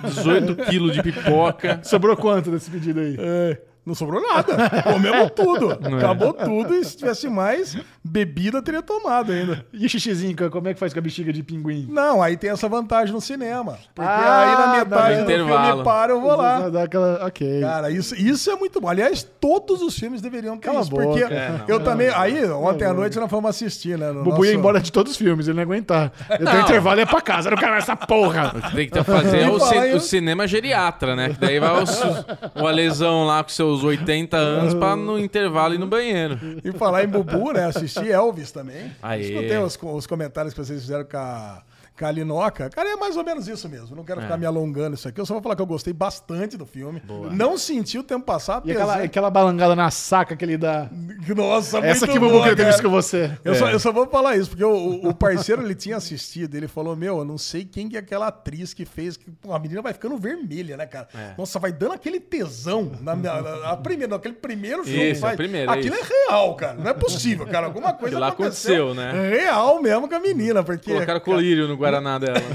18 quilos de pipoca. Sobrou quanto desse pedido aí? É, não sobrou nada. Comemos tudo. é. Acabou tudo e se tivesse mais, bebida teria tomado ainda. E o xixizinho, como é que faz com a bexiga de pinguim? Não, aí tem essa vantagem no cinema. Porque Ah, aí na metade do intervalo. filme para, eu vou lá. Dá aquela... Ok. Cara, isso, isso é muito bom. Aliás, todos os filmes deveriam ter Cala isso. boca. Porque É, não. eu também. Aí, ontem à noite nós fomos assistir, né? no O Bubu ia nosso- embora de todos os filmes, ele não ia aguentar. Eu Não. tenho intervalo e ia pra casa. Era o cara essa porra. Tem que ter- fazer é o, ci- em- o cinema geriatra, né? Que daí vai o, o Alesão lá com seus 80 anos pra no intervalo ir no banheiro. E falar em Bubu, né? Assisti Elvis também. Aê. Escutei os, os comentários que vocês fizeram com a, com a Linoca. Cara, é mais ou menos isso mesmo. Não quero ficar me alongando isso aqui. Eu só vou falar que eu gostei bastante do filme. Não senti o tempo passar. E aquela, apesar- aquela balangada na saca que ele dá. Nossa, Essa muito que boa, queria ter cara. visto com você. Eu, só, eu só vou falar isso, porque o, o parceiro ele tinha assistido, ele falou: Meu, eu não sei quem que é aquela atriz que fez. Que, pô, a menina vai ficando vermelha, né, cara? É. Nossa, vai dando aquele tesão na, na, na- primeira, naquele primeiro filme. Isso, vai, a primeira, Aquilo isso. é real, cara. Não é possível, cara. Alguma coisa Aquilo lá aconteceu, né? Real mesmo com a menina, porque. Colocaram colírio no Guaraná dela.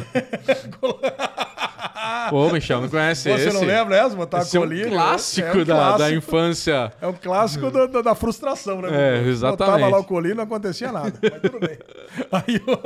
Pô, Michel, não conhece Você esse? não lembra essa? Botar Esse é um colírio? clássico, É um da, da clássico. infância. É um clássico da, da- da frustração, né? É, exatamente. Botava lá o colírio e não acontecia nada. Mas tudo bem. Aí o...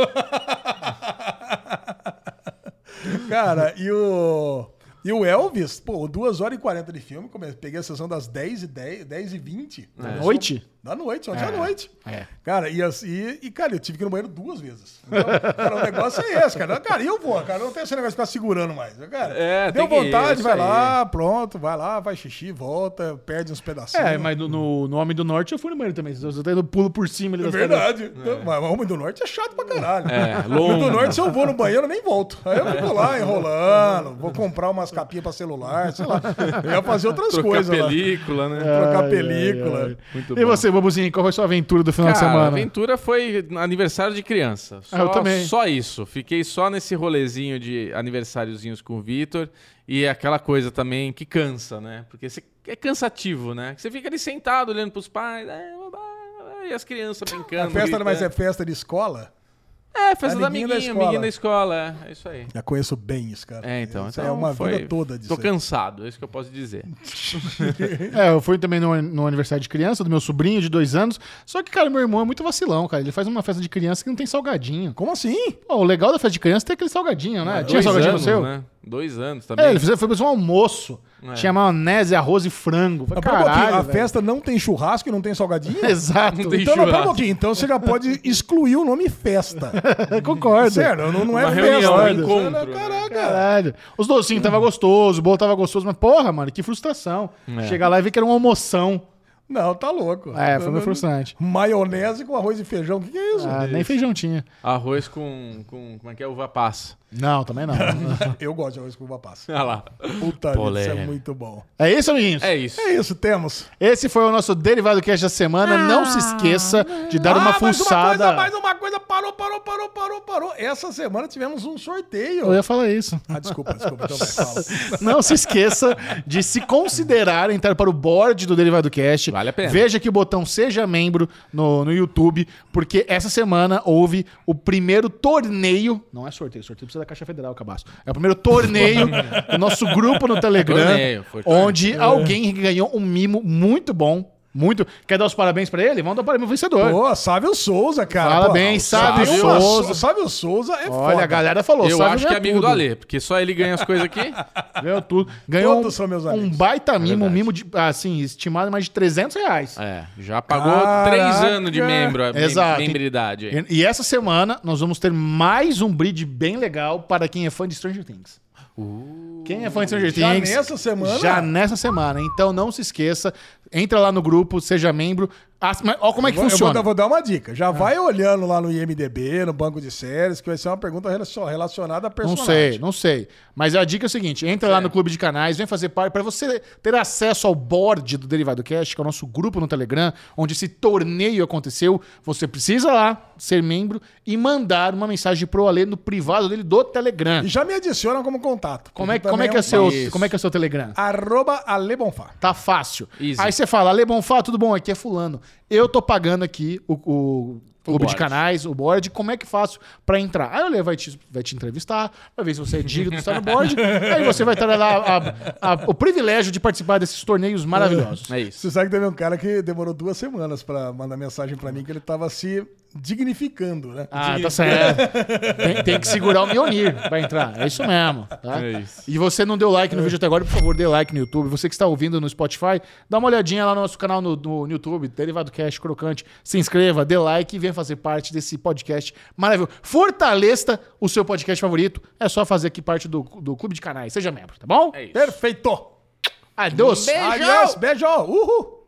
Cara, e o... E o Elvis, pô, 2 horas e 40 de filme, peguei a sessão das 10 e 10, 10 e 20. Noite? Da noite, ontem à noite. É. Cara, e, assim, e, cara, eu tive que ir no banheiro duas vezes. Então, cara, o negócio é esse, cara. Cara, e eu vou, cara. Não tem esse negócio de ficar segurando mais. Cara, É, deu ir, vontade, isso vai aí. lá, pronto, vai lá, vai xixi, volta, perde uns pedacinhos. É, mas no, no, no Homem do Norte eu fui no banheiro também. Eu tô indo pulo por cima ali É verdade. Então, Mas o Homem do Norte é chato pra caralho. É, O Homem do longo. Norte, se eu vou no banheiro, eu nem volto. Aí eu fico lá enrolando, vou comprar umas capinhas pra celular, sei lá. Eu ia fazer outras Trocar coisas lá. película, né? Trocar Ai, película. ai, ai. Muito E bom. você, Bobuzinho, qual foi a sua aventura do final de Cara, a semana? aventura foi aniversário de criança. Só, Ah, eu também. Só isso. Fiquei só nesse rolezinho de aniversáriozinhos com o Vitor. E aquela coisa também que cansa, né? Porque você- é cansativo, né? Você fica ali sentado olhando pros pais. é, e as crianças A brincando. festa, mas é gritando. festa de escola? É, festa do Amiguinho da amiguinho, escola. da escola, é, é isso aí. Já conheço bem isso, cara. É, então, então é uma foi- vida toda disso. Tô aí. cansado, é isso que eu posso dizer. É, eu fui também no, no aniversário de criança do meu sobrinho de dois anos. Só que, cara, meu irmão é muito vacilão, cara. Ele faz uma festa de criança que não tem salgadinho. Como assim? Pô, o legal da festa de criança é ter aquele salgadinho, né? Tinha Dois salgadinho anos, no seu? Né? Dois anos também. É, ele fez, foi fazer um almoço. É. Tinha maionese, arroz e frango. Falei, Mas pera um Caralho, a festa não tem churrasco e não tem salgadinho? Exato. Não tem Então, não, pera um churrasco. pouquinho. Então você já pode excluir o nome festa. Concordo. Sério, não, não é Uma festa. reunião, um Olha, encontro, né? Caraca. Caralho. Os docinhos tava gostoso, o bolo tava gostoso, mas porra, mano, que frustração. É. Chegar lá e ver que era uma almoção. Não, tá louco. É, foi meio frustrante. Maionese com arroz e feijão. O que, que é isso? Ah, nem feijão tinha. Arroz com, com. Como é que é? Uva passa. Não, também não. Eu gosto de arroz com uva passa. Olha lá. Puta isso é muito bom. é isso, amiguinhos? É isso. É isso, temos. Esse foi o nosso Derivado Cast da semana. não se esqueça de dar uma ah, mais uma fuçada. coisa, mais uma coisa. Parou, parou, parou, parou, parou. Essa semana tivemos um sorteio. Eu ia falar isso. Ah, desculpa, desculpa. Então vai, fala. Não se esqueça de se considerar entrar para o board do Derivado Cast. Vale a pena. Veja que o botão Seja Membro no, no YouTube, porque essa semana houve o primeiro torneio. Não é sorteio, sorteio precisa da Caixa Federal, Cabaço. É o primeiro torneio do nosso grupo no Telegram, Torneio, onde alguém ganhou um mimo muito bom. Muito. Quer dar os parabéns pra ele? Vamos dar parabéns pro vencedor. Pô, Sávio Souza, cara. O Sávio Souza. Sávio Souza é Olha, foda. a galera falou. Eu Sávio acho que é amigo tudo. do Ale, porque só ele ganha as coisas aqui. Ganhou tudo. Ganhou Todos um, são meus um amigos. baita mimo, um mimo de, assim, estimado em mais de 300 reais. É, já pagou Caraca. três anos de membro, mem- Exato. membridade. E, e essa semana nós vamos ter mais um brinde bem legal para quem é fã de Stranger Things. Quem é fã de Stranger Já Things? nessa semana? Já nessa semana. Então não se esqueça, entra lá no grupo, seja membro. Ah, mas Olha como é que Vou- eu funciona. vou, dar- vou dar uma dica. Já vai olhando lá no IMDB, no banco de séries, que vai ser uma pergunta relacion- relacionada a Não personagem. sei, não sei. Mas a dica é a seguinte: entra lá no clube de canais, vem fazer parte para você ter acesso ao board do Derivado Cast, que é o nosso grupo no Telegram, onde esse torneio aconteceu. Você precisa lá ser membro e mandar uma mensagem pro Alê no privado dele do Telegram. E já me adiciona como contato. Como é, porque como é que é, um seu, Isso. como é que é o seu Telegram? Arroba Ale Bonfá. Tá fácil. Easy. Aí você fala, Ale Bonfá, tudo bom? Aqui é fulano. Eu tô pagando aqui o, o clube de canais, o board, como é que faço pra entrar? Aí o Ale vai te, vai te entrevistar, vai ver se você é digno de estar no board. aí você vai ter lá a- a- o privilégio de participar desses torneios maravilhosos. É isso. Você sabe que teve um cara que demorou duas semanas pra mandar mensagem pra mim que ele tava se dignificando, né? Ah, tá certo. Tem, tem que segurar o Mionir pra entrar. É isso mesmo. Tá? É isso. E você não deu like no vídeo até agora, por favor, dê like no YouTube. Você que está ouvindo no Spotify, dá uma olhadinha lá no nosso canal no, no YouTube, Derivado Cash Crocante. Se inscreva, dê like e venha fazer parte desse podcast maravilhoso. Fortaleça o seu podcast favorito. É só fazer aqui parte do, do clube de canais. Seja membro, tá bom? É isso. Perfeito! Adeus. Beijo! Adiós, beijo! Uhul!